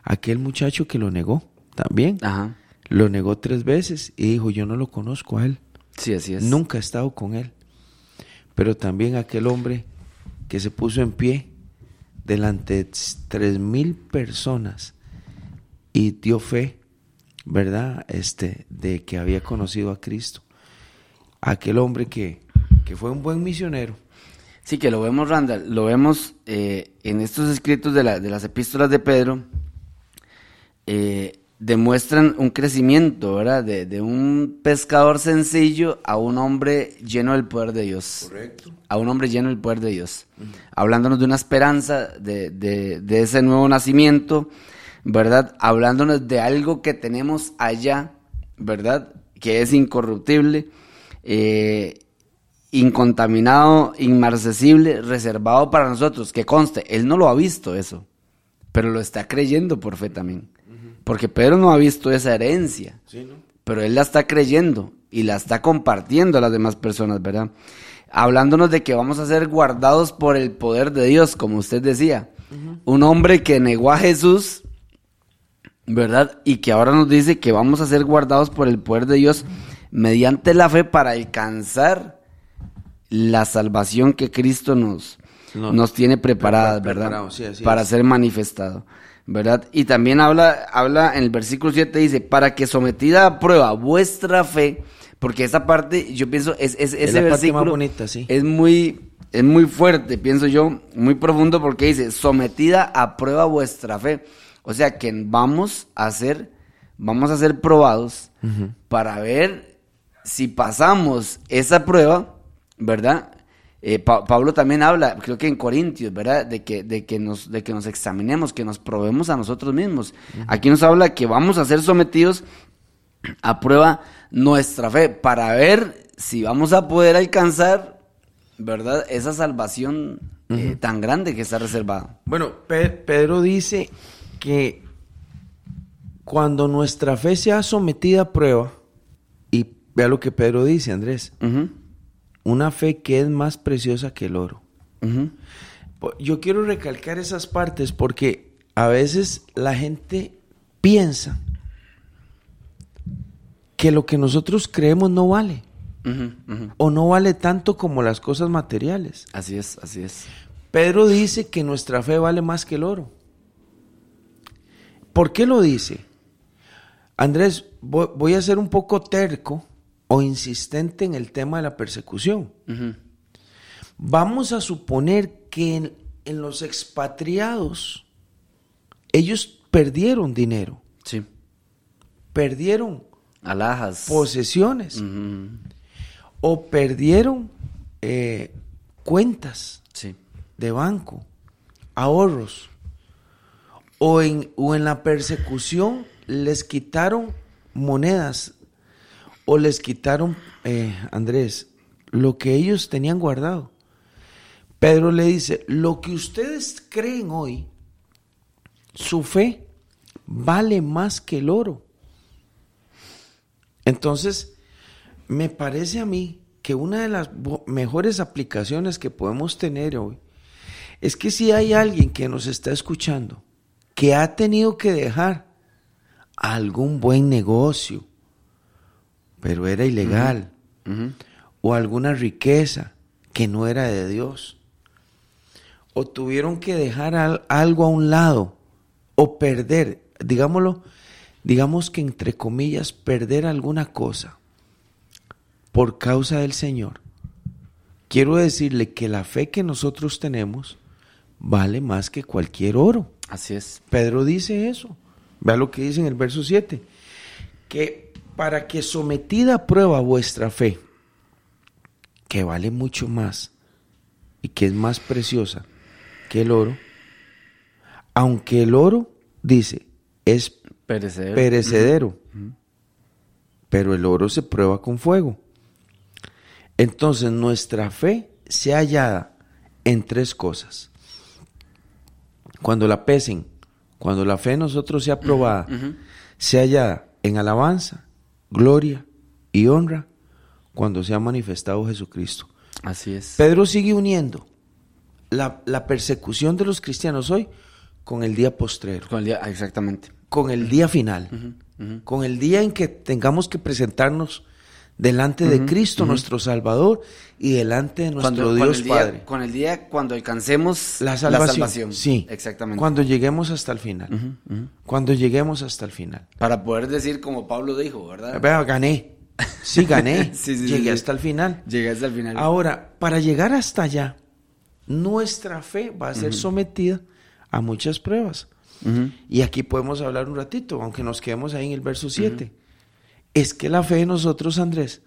Aquel muchacho que lo negó también. Ajá. Lo negó tres veces y dijo, yo no lo conozco a él. Sí, así es. Nunca he estado con él. Pero también aquel hombre que se puso en pie delante de tres mil personas y dio fe, ¿verdad? Este, de que había conocido a Cristo. Aquel hombre que, que fue un buen misionero. Sí, que lo vemos, Randall, lo vemos eh, en estos escritos de, la- de las epístolas de Pedro, eh, demuestran un crecimiento, ¿verdad? De, de un pescador sencillo a un hombre lleno del poder de Dios. Correcto. A un hombre lleno del poder de Dios. Hablándonos de una esperanza, de, de- de ese nuevo nacimiento, ¿verdad? Hablándonos de algo que tenemos allá, ¿verdad? Que es incorruptible. eh, incontaminado, inmarcesible, reservado para nosotros. Que conste, él no lo ha visto eso, pero lo está creyendo por fe también. Porque Pedro no ha visto esa herencia, pero él la está creyendo y la está compartiendo a las demás personas, ¿verdad? Hablándonos de que vamos a ser guardados por el poder de Dios, como usted decía. Un hombre que negó a Jesús, ¿verdad? Y que ahora nos dice que vamos a ser guardados por el poder de Dios mediante la fe para alcanzar la salvación que Cristo nos, No, nos tiene preparada, prepara- ¿verdad? sí, para es. ser manifestado, ¿verdad? Y también habla, habla en el versículo 7, dice, para que sometida a prueba vuestra fe, porque esa parte, yo pienso, es, es- ese versículo más bonita, sí. es muy, es muy fuerte, pienso yo, muy profundo, porque dice, sometida a prueba vuestra fe. O sea que vamos a ser, vamos a ser probados para ver si pasamos esa prueba, ¿verdad? Eh, Pa- Pablo también habla, creo que en Corintios, ¿verdad? De que, de que nos, de que nos examinemos, que nos probemos a nosotros mismos. Aquí nos habla que vamos a ser sometidos a prueba nuestra fe para ver si vamos a poder alcanzar, ¿verdad? Esa salvación eh, tan grande que está reservada. Bueno, Pe- Pedro dice que cuando nuestra fe sea sometida a prueba, y vea lo que Pedro dice, Andrés, una fe que es más preciosa que el oro. Yo quiero recalcar esas partes porque a veces la gente piensa que lo que nosotros creemos no vale o no vale tanto como las cosas materiales. Así es, así es. Pedro dice que nuestra fe vale más que el oro. ¿Por qué lo dice? Andrés, voy a ser un poco terco o insistente en el tema de la persecución. Vamos a suponer que en, en los expatriados ellos perdieron dinero, Sí. perdieron Alhajas. posesiones o perdieron eh, cuentas. Sí. de banco, ahorros, o en, o en la persecución les quitaron monedas, o les quitaron, eh, Andrés, lo que ellos tenían guardado. Pedro le dice, lo que ustedes creen hoy, su fe vale más que el oro. Entonces, me parece a mí que una de las mejores aplicaciones que podemos tener hoy es que si hay alguien que nos está escuchando que ha tenido que dejar algún buen negocio, pero era ilegal, o alguna riqueza que no era de Dios, o tuvieron que dejar al- algo a un lado o perder, digámoslo, digamos que entre comillas, perder alguna cosa por causa del Señor, quiero decirle que la fe que nosotros tenemos vale más que cualquier oro. Así es. Pedro dice eso. Vea lo que dice en el verso 7. Que para que sometida a prueba vuestra fe, que vale mucho más y que es más preciosa que el oro, aunque el oro, dice, es Perecedero. perecedero, pero el oro se prueba con fuego. Entonces nuestra fe se hallada en tres cosas. Cuando la pesen, cuando la fe en nosotros sea probada, se hallada en alabanza, gloria y honra, cuando se ha manifestado Jesucristo. Así es. Pedro sigue uniendo la, la persecución de los cristianos hoy con el día postrero, Con el día- ah, exactamente. con el día final, con el día en que tengamos que presentarnos delante de Cristo, nuestro Salvador, y delante de nuestro Cuando- con Dios día- Padre. Con el día cuando alcancemos La salvación. Sí. Exactamente. Cuando lleguemos hasta el final. Cuando lleguemos hasta el final. Para poder decir como Pablo dijo, ¿verdad? Vea, gané. Sí, gané. Sí, sí, sí, Llegué sí. hasta el final. Llegué hasta el final. Ahora, para llegar hasta allá, nuestra fe va a ser sometida a muchas pruebas. Y aquí podemos hablar un ratito, aunque nos quedemos ahí en el verso 7. Es que la fe de nosotros, Andrés,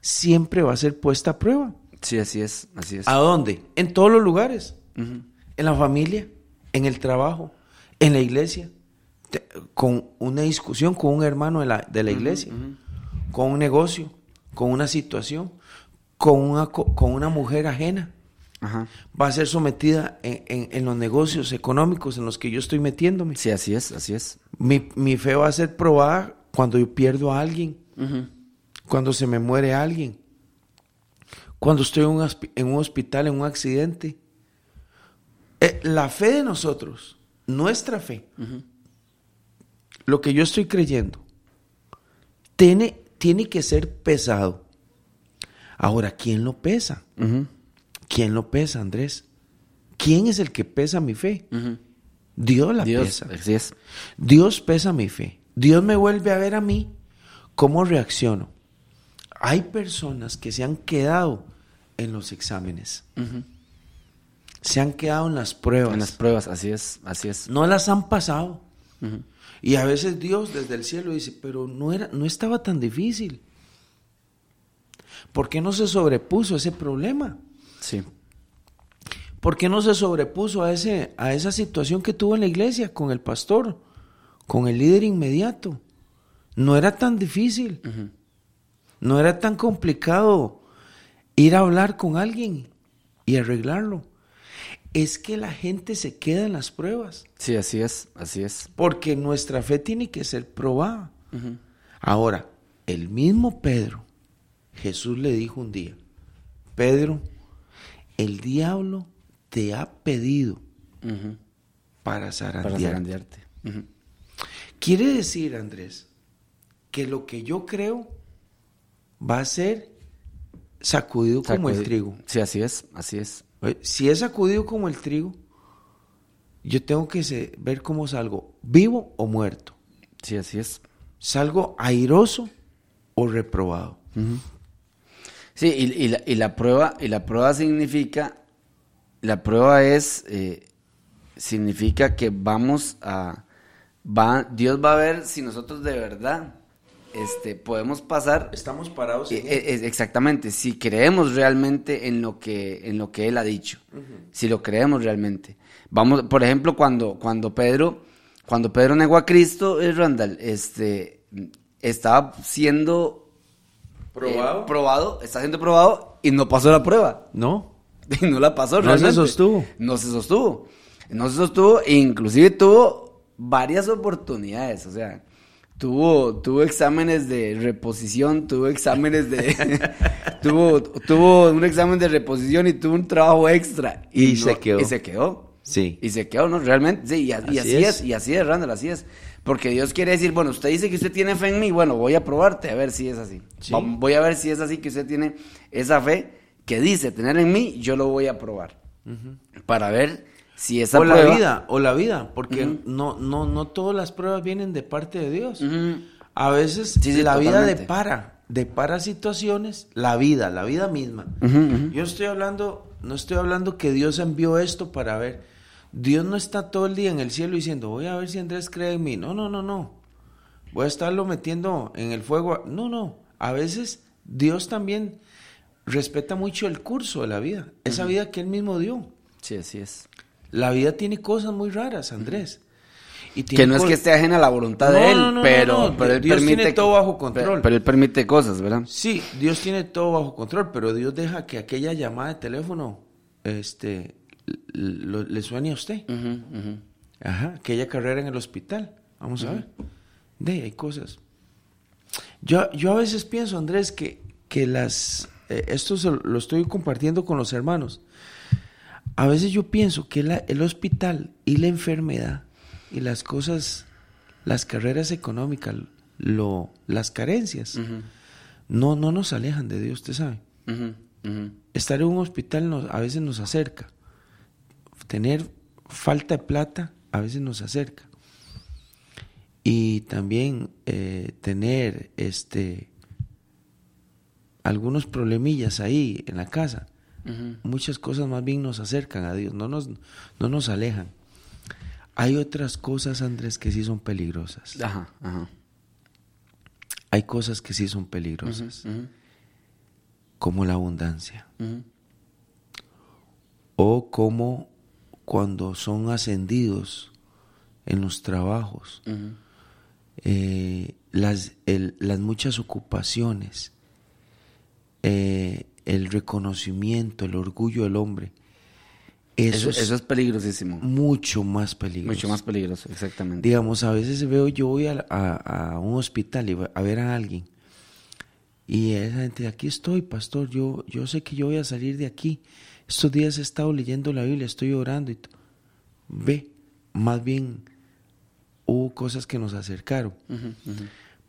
siempre va a ser puesta a prueba. Sí, así es, así es. ¿A dónde? En todos los lugares. En la familia, en el trabajo, en la iglesia, te- con una discusión con un hermano de la, de la iglesia, con un negocio, con una situación, con una, co- con una mujer ajena. Ajá. Va a ser sometida en, en- en los negocios económicos en los que yo estoy metiéndome. Sí, así es, así es. Mi, mi fe va a ser probada cuando yo pierdo a alguien, cuando se me muere alguien, cuando estoy en un, hospi- en un hospital, en un accidente. Eh, la fe de nosotros, nuestra fe, lo que yo estoy creyendo, tiene, tiene que ser pesado. Ahora, ¿quién lo pesa? ¿Quién lo pesa, Andrés? ¿Quién es el que pesa mi fe? Dios la Dios, pesa. así es. Dios pesa mi fe. Dios me vuelve a ver a mí cómo reacciono. Hay personas que se han quedado en los exámenes. Se han quedado en las pruebas. En las pruebas, así es, así es. No las han pasado. Y a veces Dios desde el cielo dice, pero no, era, no estaba tan difícil. ¿Por qué no se sobrepuso ese problema? Sí. ¿Por qué no se sobrepuso a, ese, a esa situación que tuvo en la iglesia con el pastor, con el líder inmediato? No era tan difícil, no era tan complicado ir a hablar con alguien y arreglarlo. Es que la gente se queda en las pruebas, Sí, así es, así es. porque nuestra fe tiene que ser probada. Ahora, el mismo Pedro, Jesús le dijo un día, Pedro, el diablo te ha pedido para Para zarandearte. zarandearte. Ujú. Quiere decir, Andrés, que lo que yo creo va a ser sacudido como el trigo. Sí, así es, así es. Si es sacudido como el trigo, yo tengo que ver cómo salgo, vivo o muerto. Sí, así es. ¿Salgo airoso o reprobado? Sí, y, y la, y la prueba, y la prueba significa, la prueba es, eh, significa que vamos a, va, Dios va a ver si nosotros de verdad, este, podemos pasar Estamos parados eh, es- exactamente, si creemos realmente en lo que en lo que él ha dicho, si lo creemos realmente. Vamos, por ejemplo, cuando cuando Pedro cuando Pedro negó a Cristo, eh, Randall, este estaba siendo ¿Probado? eh, probado, está siendo probado y no pasó la prueba. ¿No? Y no la pasó No se realmente. sostuvo. No se sostuvo. No se sostuvo e inclusive tuvo varias oportunidades, o sea, tuvo tuvo exámenes de reposición, tuvo exámenes de tuvo tuvo un examen de reposición y tuvo un trabajo extra Y se quedó. Y se quedó. Sí. Y se quedó, ¿no? Realmente, sí, y, y Así así, es. es. y así es, Randall, así es. Porque Dios quiere decir, bueno, usted dice que usted tiene fe en mí, bueno, voy a probarte a ver si es así. Sí. Voy a ver si es así que usted tiene esa fe que dice tener en mí, yo lo voy a probar. Para ver si esa o la vida, o la vida, porque no, no, no todas las pruebas vienen de parte de Dios. A veces Sí, sí, la vida depara, depara situaciones, la vida, la vida misma. Yo estoy hablando, no estoy hablando que Dios envió esto para ver. Dios no está todo el día en el cielo diciendo, voy a ver si Andrés cree en mí. No, no, no, no. Voy a estarlo metiendo en el fuego. No, no. A veces Dios también respeta mucho el curso de la vida, esa vida que Él mismo dio. Sí, así es. La vida tiene cosas muy raras, Andrés. Y Que tiene no es que esté ajena a la voluntad No, de él, no, no, pero, pero él Dios permite. tiene todo bajo control. Pero, él permite cosas, ¿verdad? Sí, Dios tiene todo bajo control, pero Dios deja que aquella llamada de teléfono este, lo- le suene a usted. Ujú, ujú. Ajá, aquella carrera en el hospital. Vamos a ver. De, hay cosas. Yo, yo a veces pienso, Andrés, que, que las... eh, esto se lo estoy compartiendo con los hermanos. A veces yo pienso que la- el hospital y la enfermedad y las cosas, las carreras económicas, lo, las carencias, no, no nos alejan de Dios, usted sabe. Estar en un hospital nos- a veces nos acerca. Tener falta de plata a veces nos acerca. Y también eh, tener este algunos problemillas ahí en la casa. Muchas cosas más bien nos acercan a Dios, no nos, no nos alejan. Hay otras cosas, Andrés, que sí son peligrosas. Ajá, ajá. Hay cosas que sí son peligrosas, como la abundancia. o como cuando son ascendidos en los trabajos, eh, las, el- las muchas ocupaciones, eh, el reconocimiento, el orgullo del hombre, eso, Eso, es eso es peligrosísimo. mucho más peligroso. Mucho más peligroso, exactamente. Digamos, a veces veo, yo voy a, a- a un hospital y voy a ver a alguien y esa gente, aquí estoy, pastor, yo, yo sé que yo voy a salir de aquí. Estos días he estado leyendo la Biblia, estoy orando y ve, más bien hubo cosas que nos acercaron.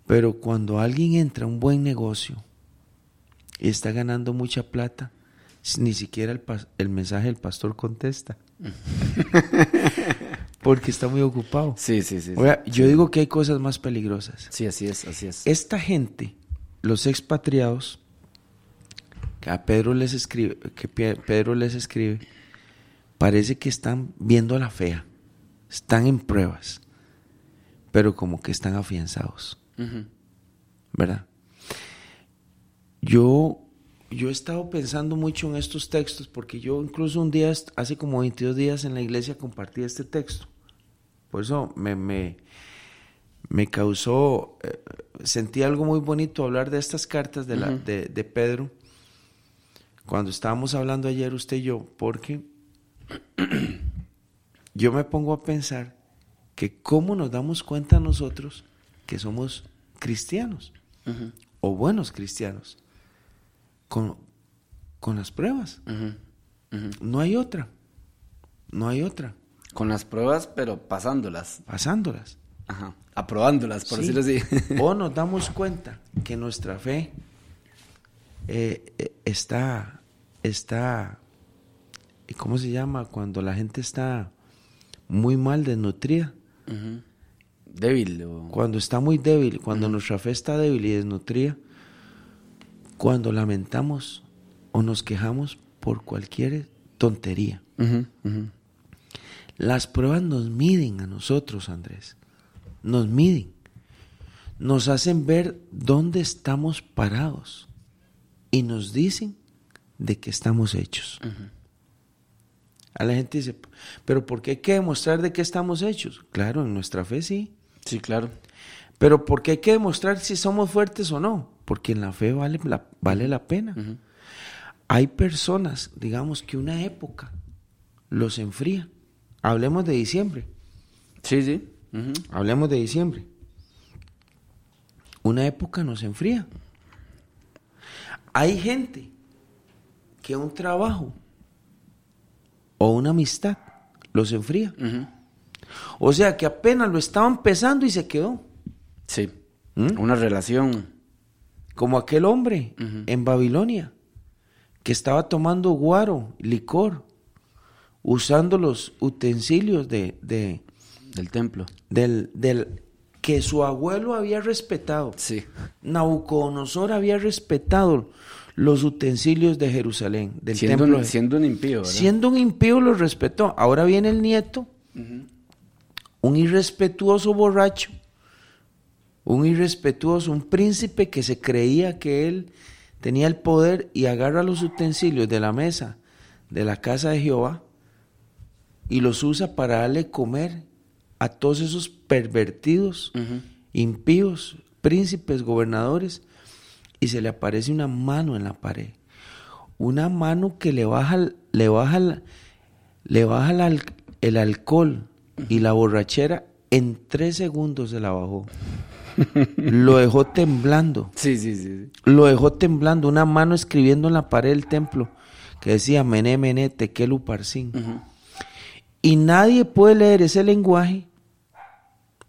Pero cuando alguien entra a un buen negocio está ganando mucha plata, ni siquiera el, pas- el mensaje del pastor contesta. Porque está muy ocupado. Sí, sí, sí. sí. Oiga, yo digo que hay cosas más peligrosas. Sí, así es, así es. Esta gente, los expatriados, que a Pedro les escribe, que Pe- Pedro les escribe, parece que están viendo la fea, están en pruebas, pero como que están afianzados. ¿verdad? Yo, yo he estado pensando mucho en estos textos porque yo incluso un día, hace como 22 días en la iglesia compartí este texto. Por eso me, me, me causó, eh, sentí algo muy bonito hablar de estas cartas de, la, de, de Pedro cuando estábamos hablando ayer usted y yo, porque yo me pongo a pensar que cómo nos damos cuenta nosotros que somos cristianos o buenos cristianos con, con las pruebas. No hay otra, no hay otra, Con las pruebas, pero pasándolas. pasándolas. Ajá. Aprobándolas, por Sí. decirlo así. O nos damos cuenta que nuestra fe eh, eh, está, está, ¿cómo se llama? Cuando la gente está muy mal desnutrida, Ujú. Débil. o- cuando está muy débil, cuando nuestra fe está débil y desnutrida, cuando lamentamos o nos quejamos por cualquier tontería. Las pruebas nos miden a nosotros, Andrés. Nos miden. Nos hacen ver dónde estamos parados. Y nos dicen de qué estamos hechos. A la gente dice, pero ¿por qué hay que demostrar de qué estamos hechos? Claro, en nuestra fe sí. Sí, claro. Pero ¿por qué hay que demostrar si somos fuertes o no? Porque en la fe vale la, vale la pena. Hay personas, digamos que una época los enfría. Hablemos de diciembre. Sí, sí. Hablemos de diciembre. Una época nos enfría. Hay gente que un trabajo o una amistad los enfría. O sea que apenas lo estaba empezando y se quedó. Sí. ¿Mm? Una relación. Como aquel hombre en Babilonia que estaba tomando guaro, licor. usando los utensilios de, de- Del templo. del, del que su abuelo había respetado. Sí. Nabucodonosor había respetado los utensilios de Jerusalén, del Siendo templo. un, siendo un impío, ¿verdad? Siendo un impío los respetó. Ahora viene el nieto, un irrespetuoso borracho, un irrespetuoso, un príncipe que se creía que él tenía el poder y agarra los utensilios de la mesa de la casa de Jehová y los usa para darle comer a todos esos pervertidos, impíos, príncipes, gobernadores, y se le aparece una mano en la pared. Una mano que le baja, le baja, le baja el alcohol y la borrachera en tres segundos se la bajó. Lo dejó temblando. Sí, sí, sí. sí. Lo dejó temblando. Una mano escribiendo en la pared del templo que decía Mené, Mené, Tekelu, Parsin. Y nadie puede leer ese lenguaje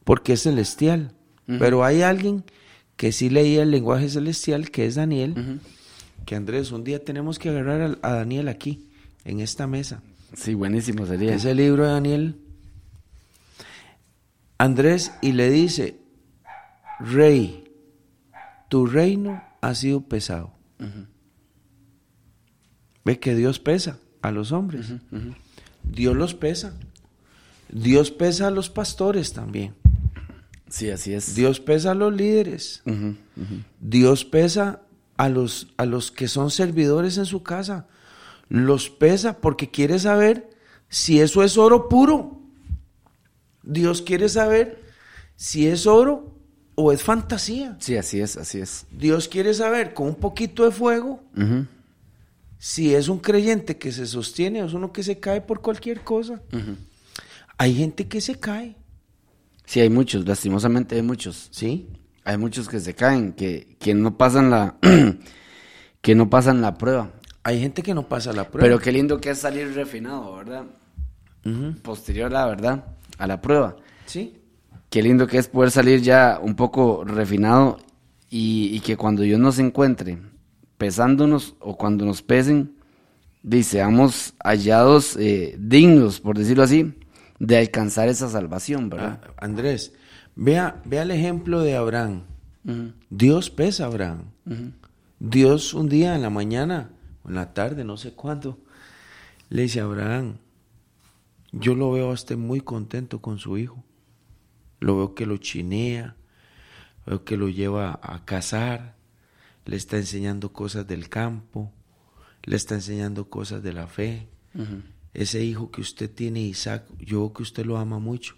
porque es celestial. Pero hay alguien que sí leía el lenguaje celestial, que es Daniel. Que Andrés, un día tenemos que agarrar a, a Daniel aquí, en esta mesa. Sí, buenísimo sería. Ese libro de Daniel. Andrés, y le dice, Rey, tu reino ha sido pesado. Ve que Dios pesa a los hombres. Dios los pesa. Dios pesa a los pastores también. Sí, así es. Dios pesa a los líderes. Dios pesa a los, a los que son servidores en su casa. Los pesa porque quiere saber si eso es oro puro. Dios quiere saber si es oro o es fantasía. Sí, así es, así es. Dios quiere saber con un poquito de fuego si es un creyente que se sostiene o es uno que se cae por cualquier cosa. Hay gente que se cae, Sí, hay muchos, lastimosamente hay muchos. ¿sí? Hay muchos que se caen, que, que no pasan la que no pasan la prueba. Hay gente que no pasa la prueba. Pero qué lindo que es salir refinado, ¿verdad? Posterior a la verdad, a la prueba. Sí. Qué lindo que es poder salir ya un poco refinado y, y que cuando Dios nos encuentre pesándonos o cuando nos pesen, seamos hallados eh, dignos, por decirlo así, de alcanzar esa salvación, ¿verdad? Ah, Andrés, vea, vea el ejemplo de Abraham. Dios pesa a Abraham. Dios un día en la mañana o en la tarde, no sé cuándo, le dice a Abraham, yo lo veo a usted muy contento con su hijo. Lo veo que lo chinea, veo que lo lleva a cazar, le está enseñando cosas del campo, le está enseñando cosas de la fe. Ese hijo que usted tiene, Isaac, yo veo que usted lo ama mucho.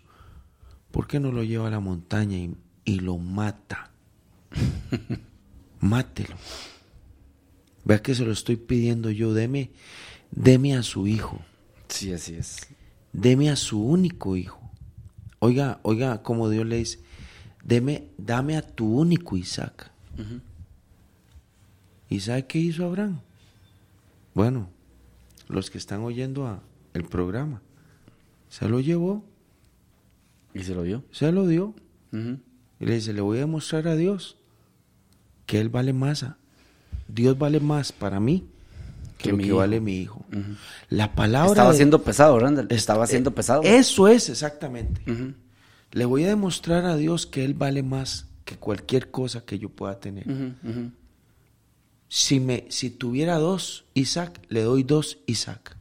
¿Por qué no lo lleva a la montaña y, y lo mata? Mátelo. Vea que se lo estoy pidiendo yo. Deme, deme a su hijo. Sí, así es. Deme a su único hijo. Oiga, oiga, como Dios le dice, deme, dame a tu único Isaac. ¿Y sabe qué hizo Abraham? Bueno, los que están oyendo a el programa, se lo llevó, ¿Y se lo vio? se lo dio. Y le dice, le voy a demostrar a Dios que Él vale más. Dios vale más para mí que, lo que hijo. vale mi hijo. La palabra... Estaba de- siendo pesado, Randall. es- Estaba siendo eh, pesado. Eso es exactamente. Le voy a demostrar a Dios que Él vale más que cualquier cosa que yo pueda tener. Si, me, si tuviera dos Isaac, le doy dos Isaac.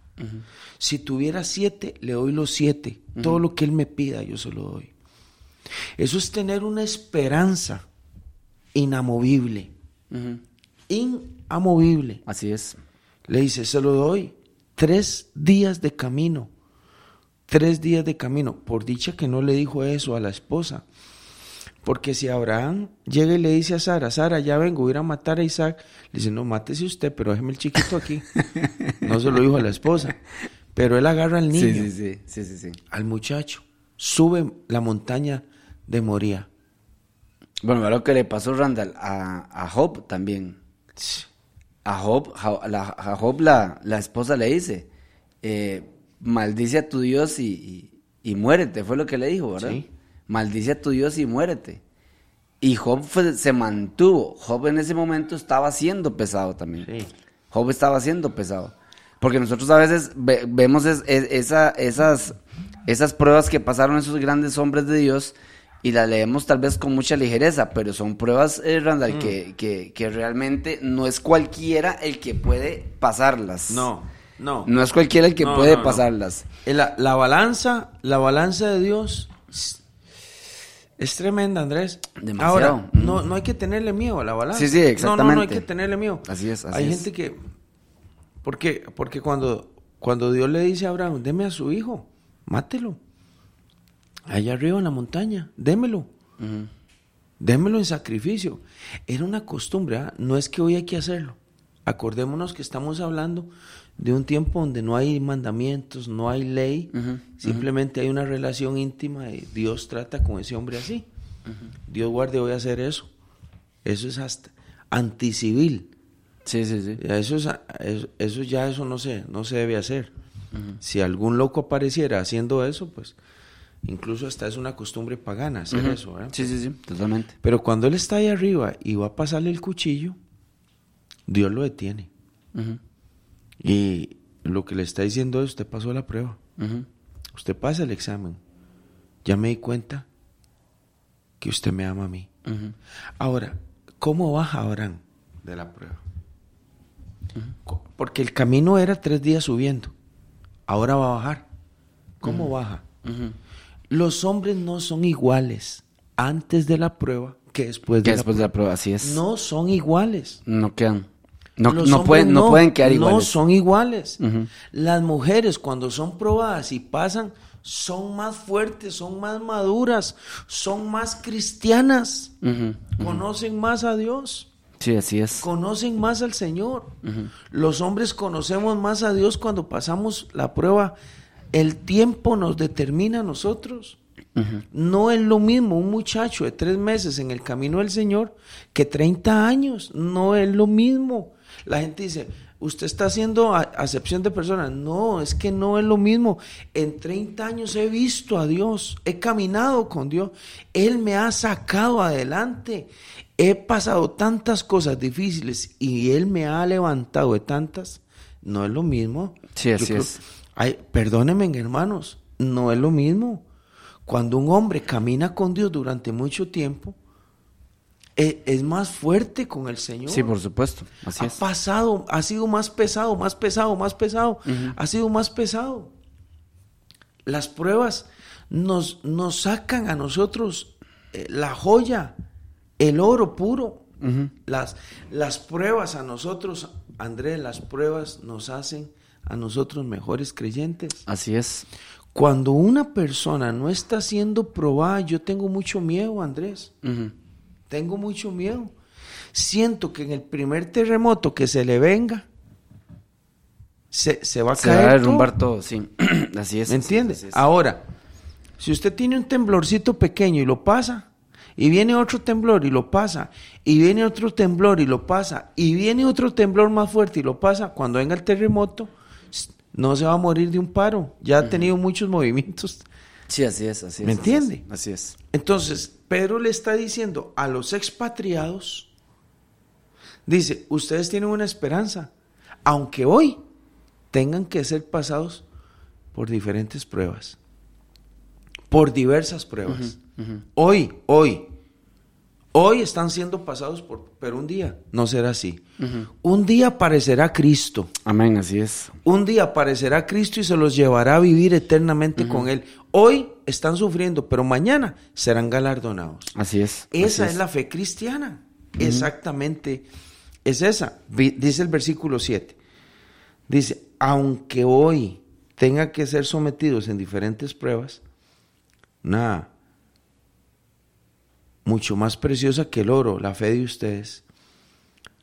Si tuviera siete, le doy los siete. Todo lo que Él me pida, yo se lo doy. Eso es tener una esperanza inamovible. Inamovible. Así es. Le dice, se lo doy. Tres días de camino. Tres días de camino. Por dicha que no le dijo eso a la esposa. Porque si Abraham llega y le dice a Sara, Sara, ya vengo, voy a ir a matar a Isaac, le dice, no, mátese usted, pero déjeme el chiquito aquí. No se lo dijo a la esposa. Pero él agarra al niño, Sí, sí, sí, sí, sí, al muchacho, sube la montaña de Moría. Bueno, lo que le pasó, Randall, a, a Job también. A Job, la, a Job la, la esposa le dice, eh, maldice a tu Dios y, y, y muérete, fue lo que le dijo, ¿verdad? Sí. Maldice a tu Dios y muérete. Y Job fue- se mantuvo. Job en ese momento estaba siendo pesado también. Sí. Job estaba siendo pesado. Porque nosotros a veces ve- vemos es- es- esa, esas, esas pruebas que pasaron esos grandes hombres de Dios y las leemos tal vez con mucha ligereza, pero son pruebas, eh, Mm. Randall, que, que, que realmente no es cualquiera el que puede pasarlas. No, no. No es cualquiera el que No, puede no, pasarlas. Eh, La, la balanza, la balanza de Dios es- tremenda, Andrés. Demasiado. Ahora, no, no hay que tenerle miedo a la balanza. Sí, sí, No, no, no hay exactamente. que tenerle miedo. Así es, así Hay es. gente que... Porque, porque cuando, cuando Dios le dice a Abraham, deme a su hijo, mátelo. Allá arriba en la montaña, démelo. Démelo en sacrificio. Era una costumbre, ¿ah? no es que hoy hay que hacerlo. Acordémonos que estamos hablando de un tiempo donde no hay mandamientos, no hay ley, simplemente hay una relación íntima y Dios trata con ese hombre así. Dios guarde hoy hacer eso. Eso es hasta anticivil. Sí, sí, sí. Eso, es, eso, eso ya eso no se, no se debe hacer. Si algún loco apareciera haciendo eso, pues incluso hasta es una costumbre pagana hacer eso. ¿verdad? Sí, sí, sí, totalmente. Pero cuando él está ahí arriba y va a pasarle el cuchillo, Dios lo detiene. Y lo que le está diciendo es, usted pasó la prueba, usted pasa el examen. Ya me di cuenta que usted me ama a mí. Ahora, ¿cómo baja Abraham de la prueba? Porque el camino era tres días subiendo. Ahora va a bajar. ¿Cómo baja? Los hombres no son iguales antes de la prueba que después Que de la prueba, así es. No son iguales. No quedan. No, pueden, no, pueden quedar iguales. No son iguales. Las mujeres cuando son probadas y pasan son más fuertes, son más maduras, son más cristianas, conocen más a Dios, Sí, así es. conocen más al Señor. Los hombres conocemos más a Dios cuando pasamos la prueba. El tiempo nos determina a nosotros. No es lo mismo un muchacho de tres meses en el camino del Señor que 30 años. No es lo mismo. La gente dice, usted está haciendo acepción de personas. No, es que no es lo mismo. En 30 años he visto a Dios, he caminado con Dios. Él me ha sacado adelante. He pasado tantas cosas difíciles y Él me ha levantado de tantas. No es lo mismo. Sí, así es. Ay, perdónenme, hermanos, no es lo mismo. Cuando un hombre camina con Dios durante mucho tiempo, e- es, más fuerte con el Señor. Sí, por supuesto. Así ha es. pasado, ha sido más pesado, más pesado, más pesado, ha sido más pesado. Las pruebas nos, nos sacan a nosotros eh, la joya, el oro puro. las, las pruebas a nosotros, Andrés, las pruebas nos hacen a nosotros mejores creyentes. Así es. Cuando una persona no está siendo probada, yo tengo mucho miedo, Andrés. Tengo mucho miedo. Siento que en el primer terremoto que se le venga, se, se va a Se va caer. a derrumbar todo, sí. así es. ¿Me así entiende? es, así es. Ahora, si usted tiene un temblorcito pequeño y lo pasa, y viene otro temblor y lo pasa, y viene otro temblor y lo pasa, y viene otro temblor más fuerte y lo pasa, cuando venga el terremoto, no se va a morir de un paro. Ya ha tenido muchos movimientos. Sí, así es, así es. ¿Me así entiende? es, Así es. Entonces, Pedro le está diciendo a los expatriados, dice, ustedes tienen una esperanza, aunque hoy tengan que ser pasados por diferentes pruebas, por diversas pruebas. Hoy, hoy, hoy están siendo pasados por, pero un día no será así. Un día aparecerá Cristo. Amén, así es. Un día aparecerá Cristo y se los llevará a vivir eternamente con Él. Hoy están sufriendo, pero mañana serán galardonados. Así es. Esa así es. la fe cristiana. Exactamente. Es esa. Dice el versículo 7. Dice, aunque hoy tenga que ser sometidos en diferentes pruebas, nada, mucho más preciosa que el oro, la fe de ustedes.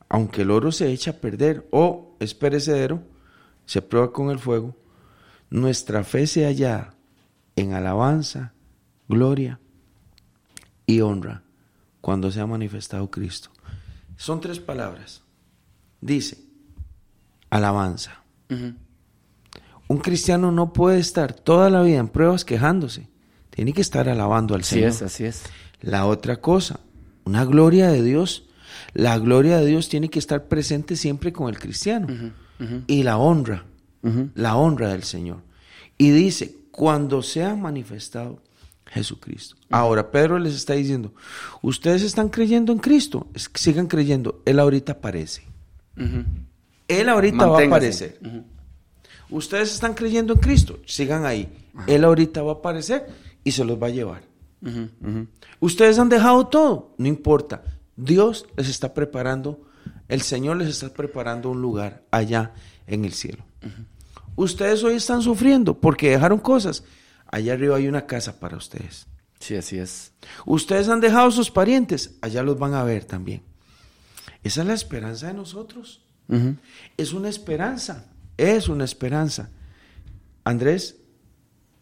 Aunque el oro se echa a perder o es perecedero, se prueba con el fuego, nuestra fe se halla en alabanza, gloria y honra cuando se ha manifestado Cristo. Son tres palabras. Dice, alabanza. Un cristiano no puede estar toda la vida en pruebas quejándose. Tiene que estar alabando al Así Señor. es, así es. La otra cosa, una gloria de Dios. La gloria de Dios tiene que estar presente siempre con el cristiano. Y la honra. la honra del Señor. Y dice, cuando sea manifestado Jesucristo. Ahora, Pedro les está diciendo, ustedes están creyendo en Cristo, sigan creyendo, Él ahorita aparece. Él ahorita va a aparecer. Ustedes están creyendo en Cristo, sigan ahí. Él ahorita va a aparecer y se los va a llevar. Ustedes han dejado todo, no importa. Dios les está preparando, el Señor les está preparando un lugar allá en el cielo. Ustedes hoy están sufriendo porque dejaron cosas. Allá arriba hay una casa para ustedes. Sí, así es. Ustedes han dejado sus parientes, allá los van a ver también. Esa es la esperanza de nosotros. Es una esperanza, es una esperanza. Andrés,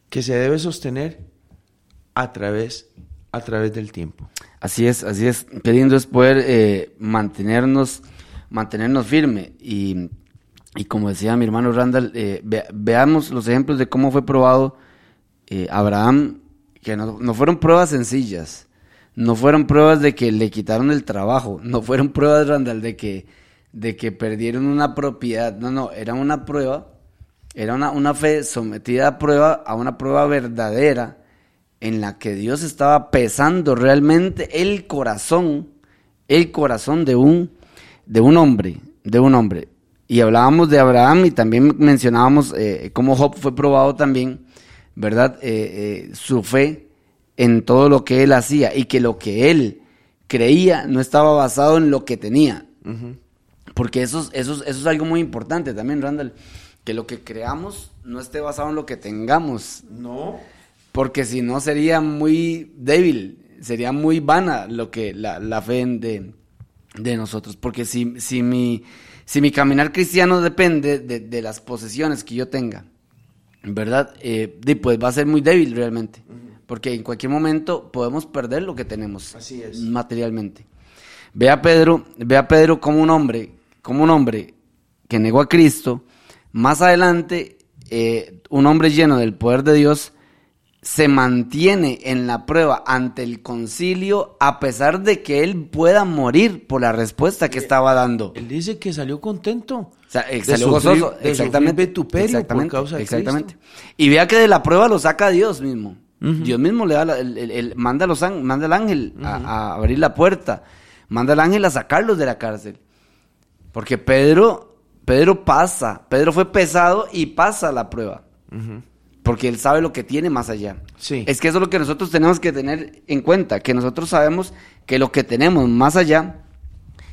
que se debe sostener a través, a través del tiempo. Así es, así es. Queriendo es poder eh, mantenernos, mantenernos firme y, como decía mi hermano Randall, eh, veamos los ejemplos de cómo fue probado eh, Abraham, que no, no, fueron pruebas sencillas, no fueron pruebas de que le quitaron el trabajo, no fueron pruebas, Randall, de que, de que perdieron una propiedad, no, no, era una prueba, era una, una fe sometida a prueba, a una prueba verdadera, en la que Dios estaba pesando realmente el corazón, el corazón de un, de un hombre, de un hombre. Y hablábamos de Abraham y también mencionábamos eh, cómo Job fue probado también, ¿verdad? Eh, eh, su fe en todo lo que él hacía y que lo que él creía no estaba basado en lo que tenía. Porque eso, eso, eso es algo muy importante también, Randall, que lo que creamos no esté basado en lo que tengamos. No porque si no sería muy débil, sería muy vana lo que la, fe de, de, nosotros, porque si, si, mi, si mi caminar cristiano depende de, las posesiones que yo tenga, ¿verdad? Eh, pues va a ser muy débil realmente, porque en cualquier momento podemos perder lo que tenemos Así es. materialmente. Ve a Pedro, ve a Pedro como un hombre, como un hombre que negó a Cristo, más adelante, eh, un hombre lleno del poder de Dios, se mantiene en la prueba ante el concilio a pesar de que él pueda morir por la respuesta que estaba dando. Él dice que salió contento. O sea, salió gozoso. exactamente. exactamente. Por causa exactamente. Y vea que de la prueba lo saca Dios mismo. Dios mismo le da el, manda, los, manda al ángel a, abrir la puerta. Manda al ángel a sacarlos de la cárcel. Porque Pedro, Pedro pasa. Pedro fue pesado y pasa la prueba porque él sabe lo que tiene más allá. Sí. Es que eso es lo que nosotros tenemos que tener en cuenta, que nosotros sabemos que lo que tenemos más allá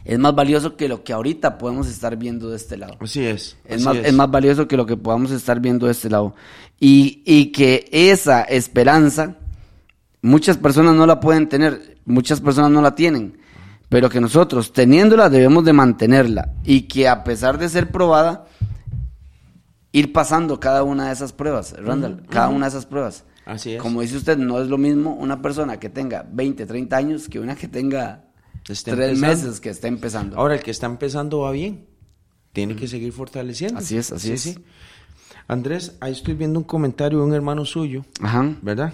es más valioso que lo que ahorita podemos estar viendo de este lado. Así es. Es, más, es. más, valioso que lo que podamos estar viendo de este lado. Y, y que esa esperanza, muchas personas no la pueden tener, muchas personas no la tienen, pero que nosotros teniéndola debemos de mantenerla y que a pesar de ser probada, ir pasando cada una de esas pruebas, Randall, cada una de esas pruebas. Así es. Como dice usted, no es lo mismo una persona que tenga 20, 30 años que una que tenga tres meses que está empezando. Ahora, el que está empezando va bien. Tiene que seguir fortaleciendo. Así es, así es. Sí. Andrés, ahí estoy viendo un comentario de un hermano suyo. Ajá. ¿Verdad?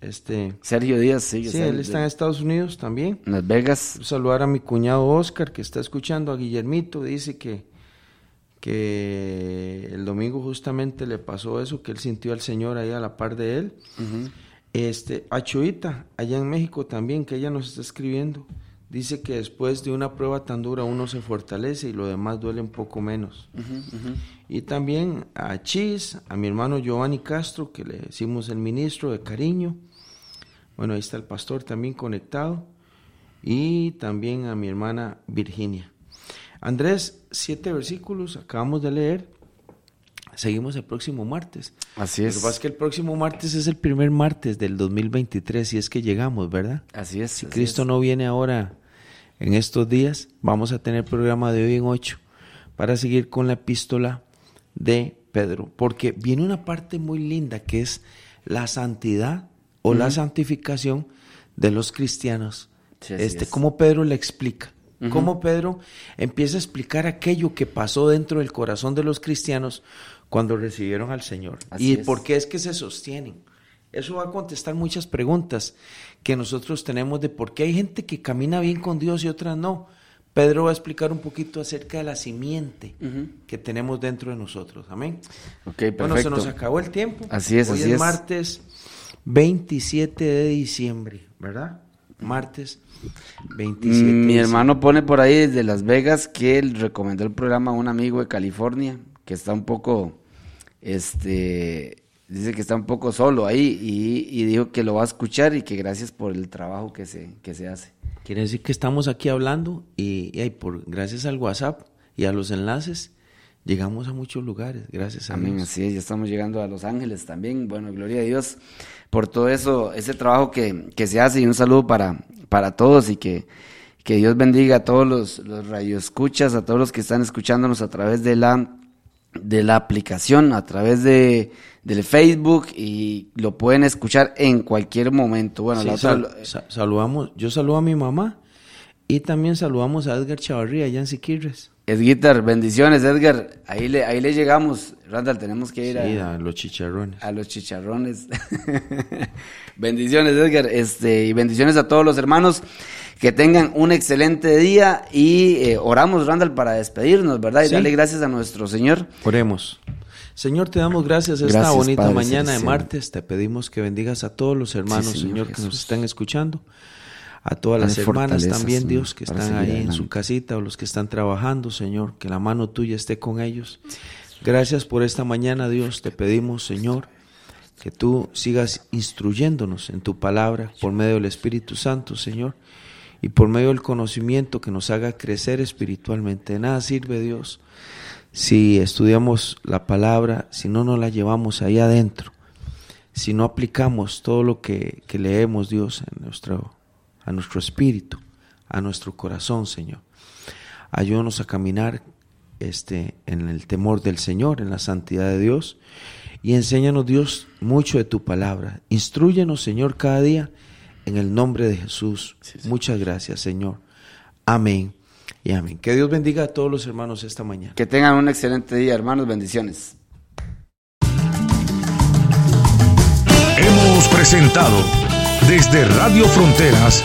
Este, Sergio Díaz, sí. Sí, él está en Estados Unidos también. En Las Vegas. Saludar a mi cuñado Oscar, que está escuchando, a Guillermito, dice que que el domingo justamente le pasó eso, que él sintió al Señor ahí a la par de él. este, a Chuita, allá en México también, que ella nos está escribiendo, dice que después de una prueba tan dura uno se fortalece y lo demás duele un poco menos. Y también a Chis, a mi hermano Giovanni Castro, que le decimos el ministro de cariño. Bueno, ahí está el pastor también conectado. Y también a mi hermana Virginia. Andrés, siete versículos, acabamos de leer. Seguimos el próximo martes. Así es. Lo que pasa es que el próximo martes es el primer martes del 2023, si es que llegamos, ¿verdad? Así es. Si Cristo no viene ahora en estos días, vamos a tener programa de hoy en ocho para seguir con la epístola de Pedro, porque viene una parte muy linda que es la santidad o la santificación de los cristianos. este, como Pedro le explica cómo Pedro empieza a explicar aquello que pasó dentro del corazón de los cristianos cuando recibieron al Señor. y por qué es que se sostienen. Eso va a contestar muchas preguntas que nosotros tenemos de por qué hay gente que camina bien con Dios y otras no. Pedro va a explicar un poquito acerca de la simiente que tenemos dentro de nosotros. Amén. Ok, perfecto. Bueno, se nos acabó el tiempo. Así es, Hoy así es es. martes 27 de diciembre, ¿verdad? Martes 27. de Mi hermano pone por ahí desde Las Vegas que él recomendó el programa a un amigo de California que está un poco, este, dice que está un poco solo ahí y, y dijo que lo va a escuchar y que gracias por el trabajo que se, que se hace. Quiere decir que estamos aquí hablando y, y por, gracias al WhatsApp y a los enlaces llegamos a muchos lugares, gracias a Amén, Dios. así es, ya estamos llegando a Los Ángeles también. Bueno, gloria a Dios por todo eso, ese trabajo que, que se hace y un saludo para, para todos y que, que Dios bendiga a todos los, los radioescuchas, a todos los que están escuchándonos a través de la, de la aplicación, a través de, del Facebook y lo pueden escuchar en cualquier momento. Bueno, Sí, la otra, sal- sa- saludamos, yo saludo a mi mamá y también saludamos a Edgar Chavarría allá en Siquirres. Edgar, bendiciones Edgar, ahí le, ahí le llegamos. Randall, tenemos que ir a... Sí, a los chicharrones. A los chicharrones. bendiciones, Edgar. Este, y bendiciones a todos los hermanos. Que tengan un excelente día. Y eh, oramos, Randall, para despedirnos, ¿verdad? Y Sí. darle gracias a nuestro Señor. Oremos. Señor, te damos gracias esta Gracias, bonita Padre mañana de martes. Te pedimos que bendigas a todos los hermanos, Sí, Señor, Señor que nos están escuchando. A todas las hermanas también, Dios, que están ahí en su casita o los que están trabajando, Señor. Que la mano tuya esté con ellos. Gracias por esta mañana, Dios. Te pedimos, Señor, que tú sigas instruyéndonos en tu palabra por medio del Espíritu Santo, Señor, y por medio del conocimiento que nos haga crecer espiritualmente. De nada sirve, Dios, si estudiamos la palabra, si no nos la llevamos ahí adentro, si no aplicamos todo lo que, que leemos, Dios, en nuestro, a nuestro espíritu, a nuestro corazón, Señor. Ayúdanos a caminar este, en el temor del Señor, en la santidad de Dios. Y enséñanos, Dios, mucho de tu palabra. Instruyenos, Señor, cada día en el nombre de Jesús. Muchas gracias, Señor. Amén y amén. Que Dios bendiga a todos los hermanos esta mañana. Que tengan un excelente día, hermanos. Bendiciones. Hemos presentado desde Radio Fronteras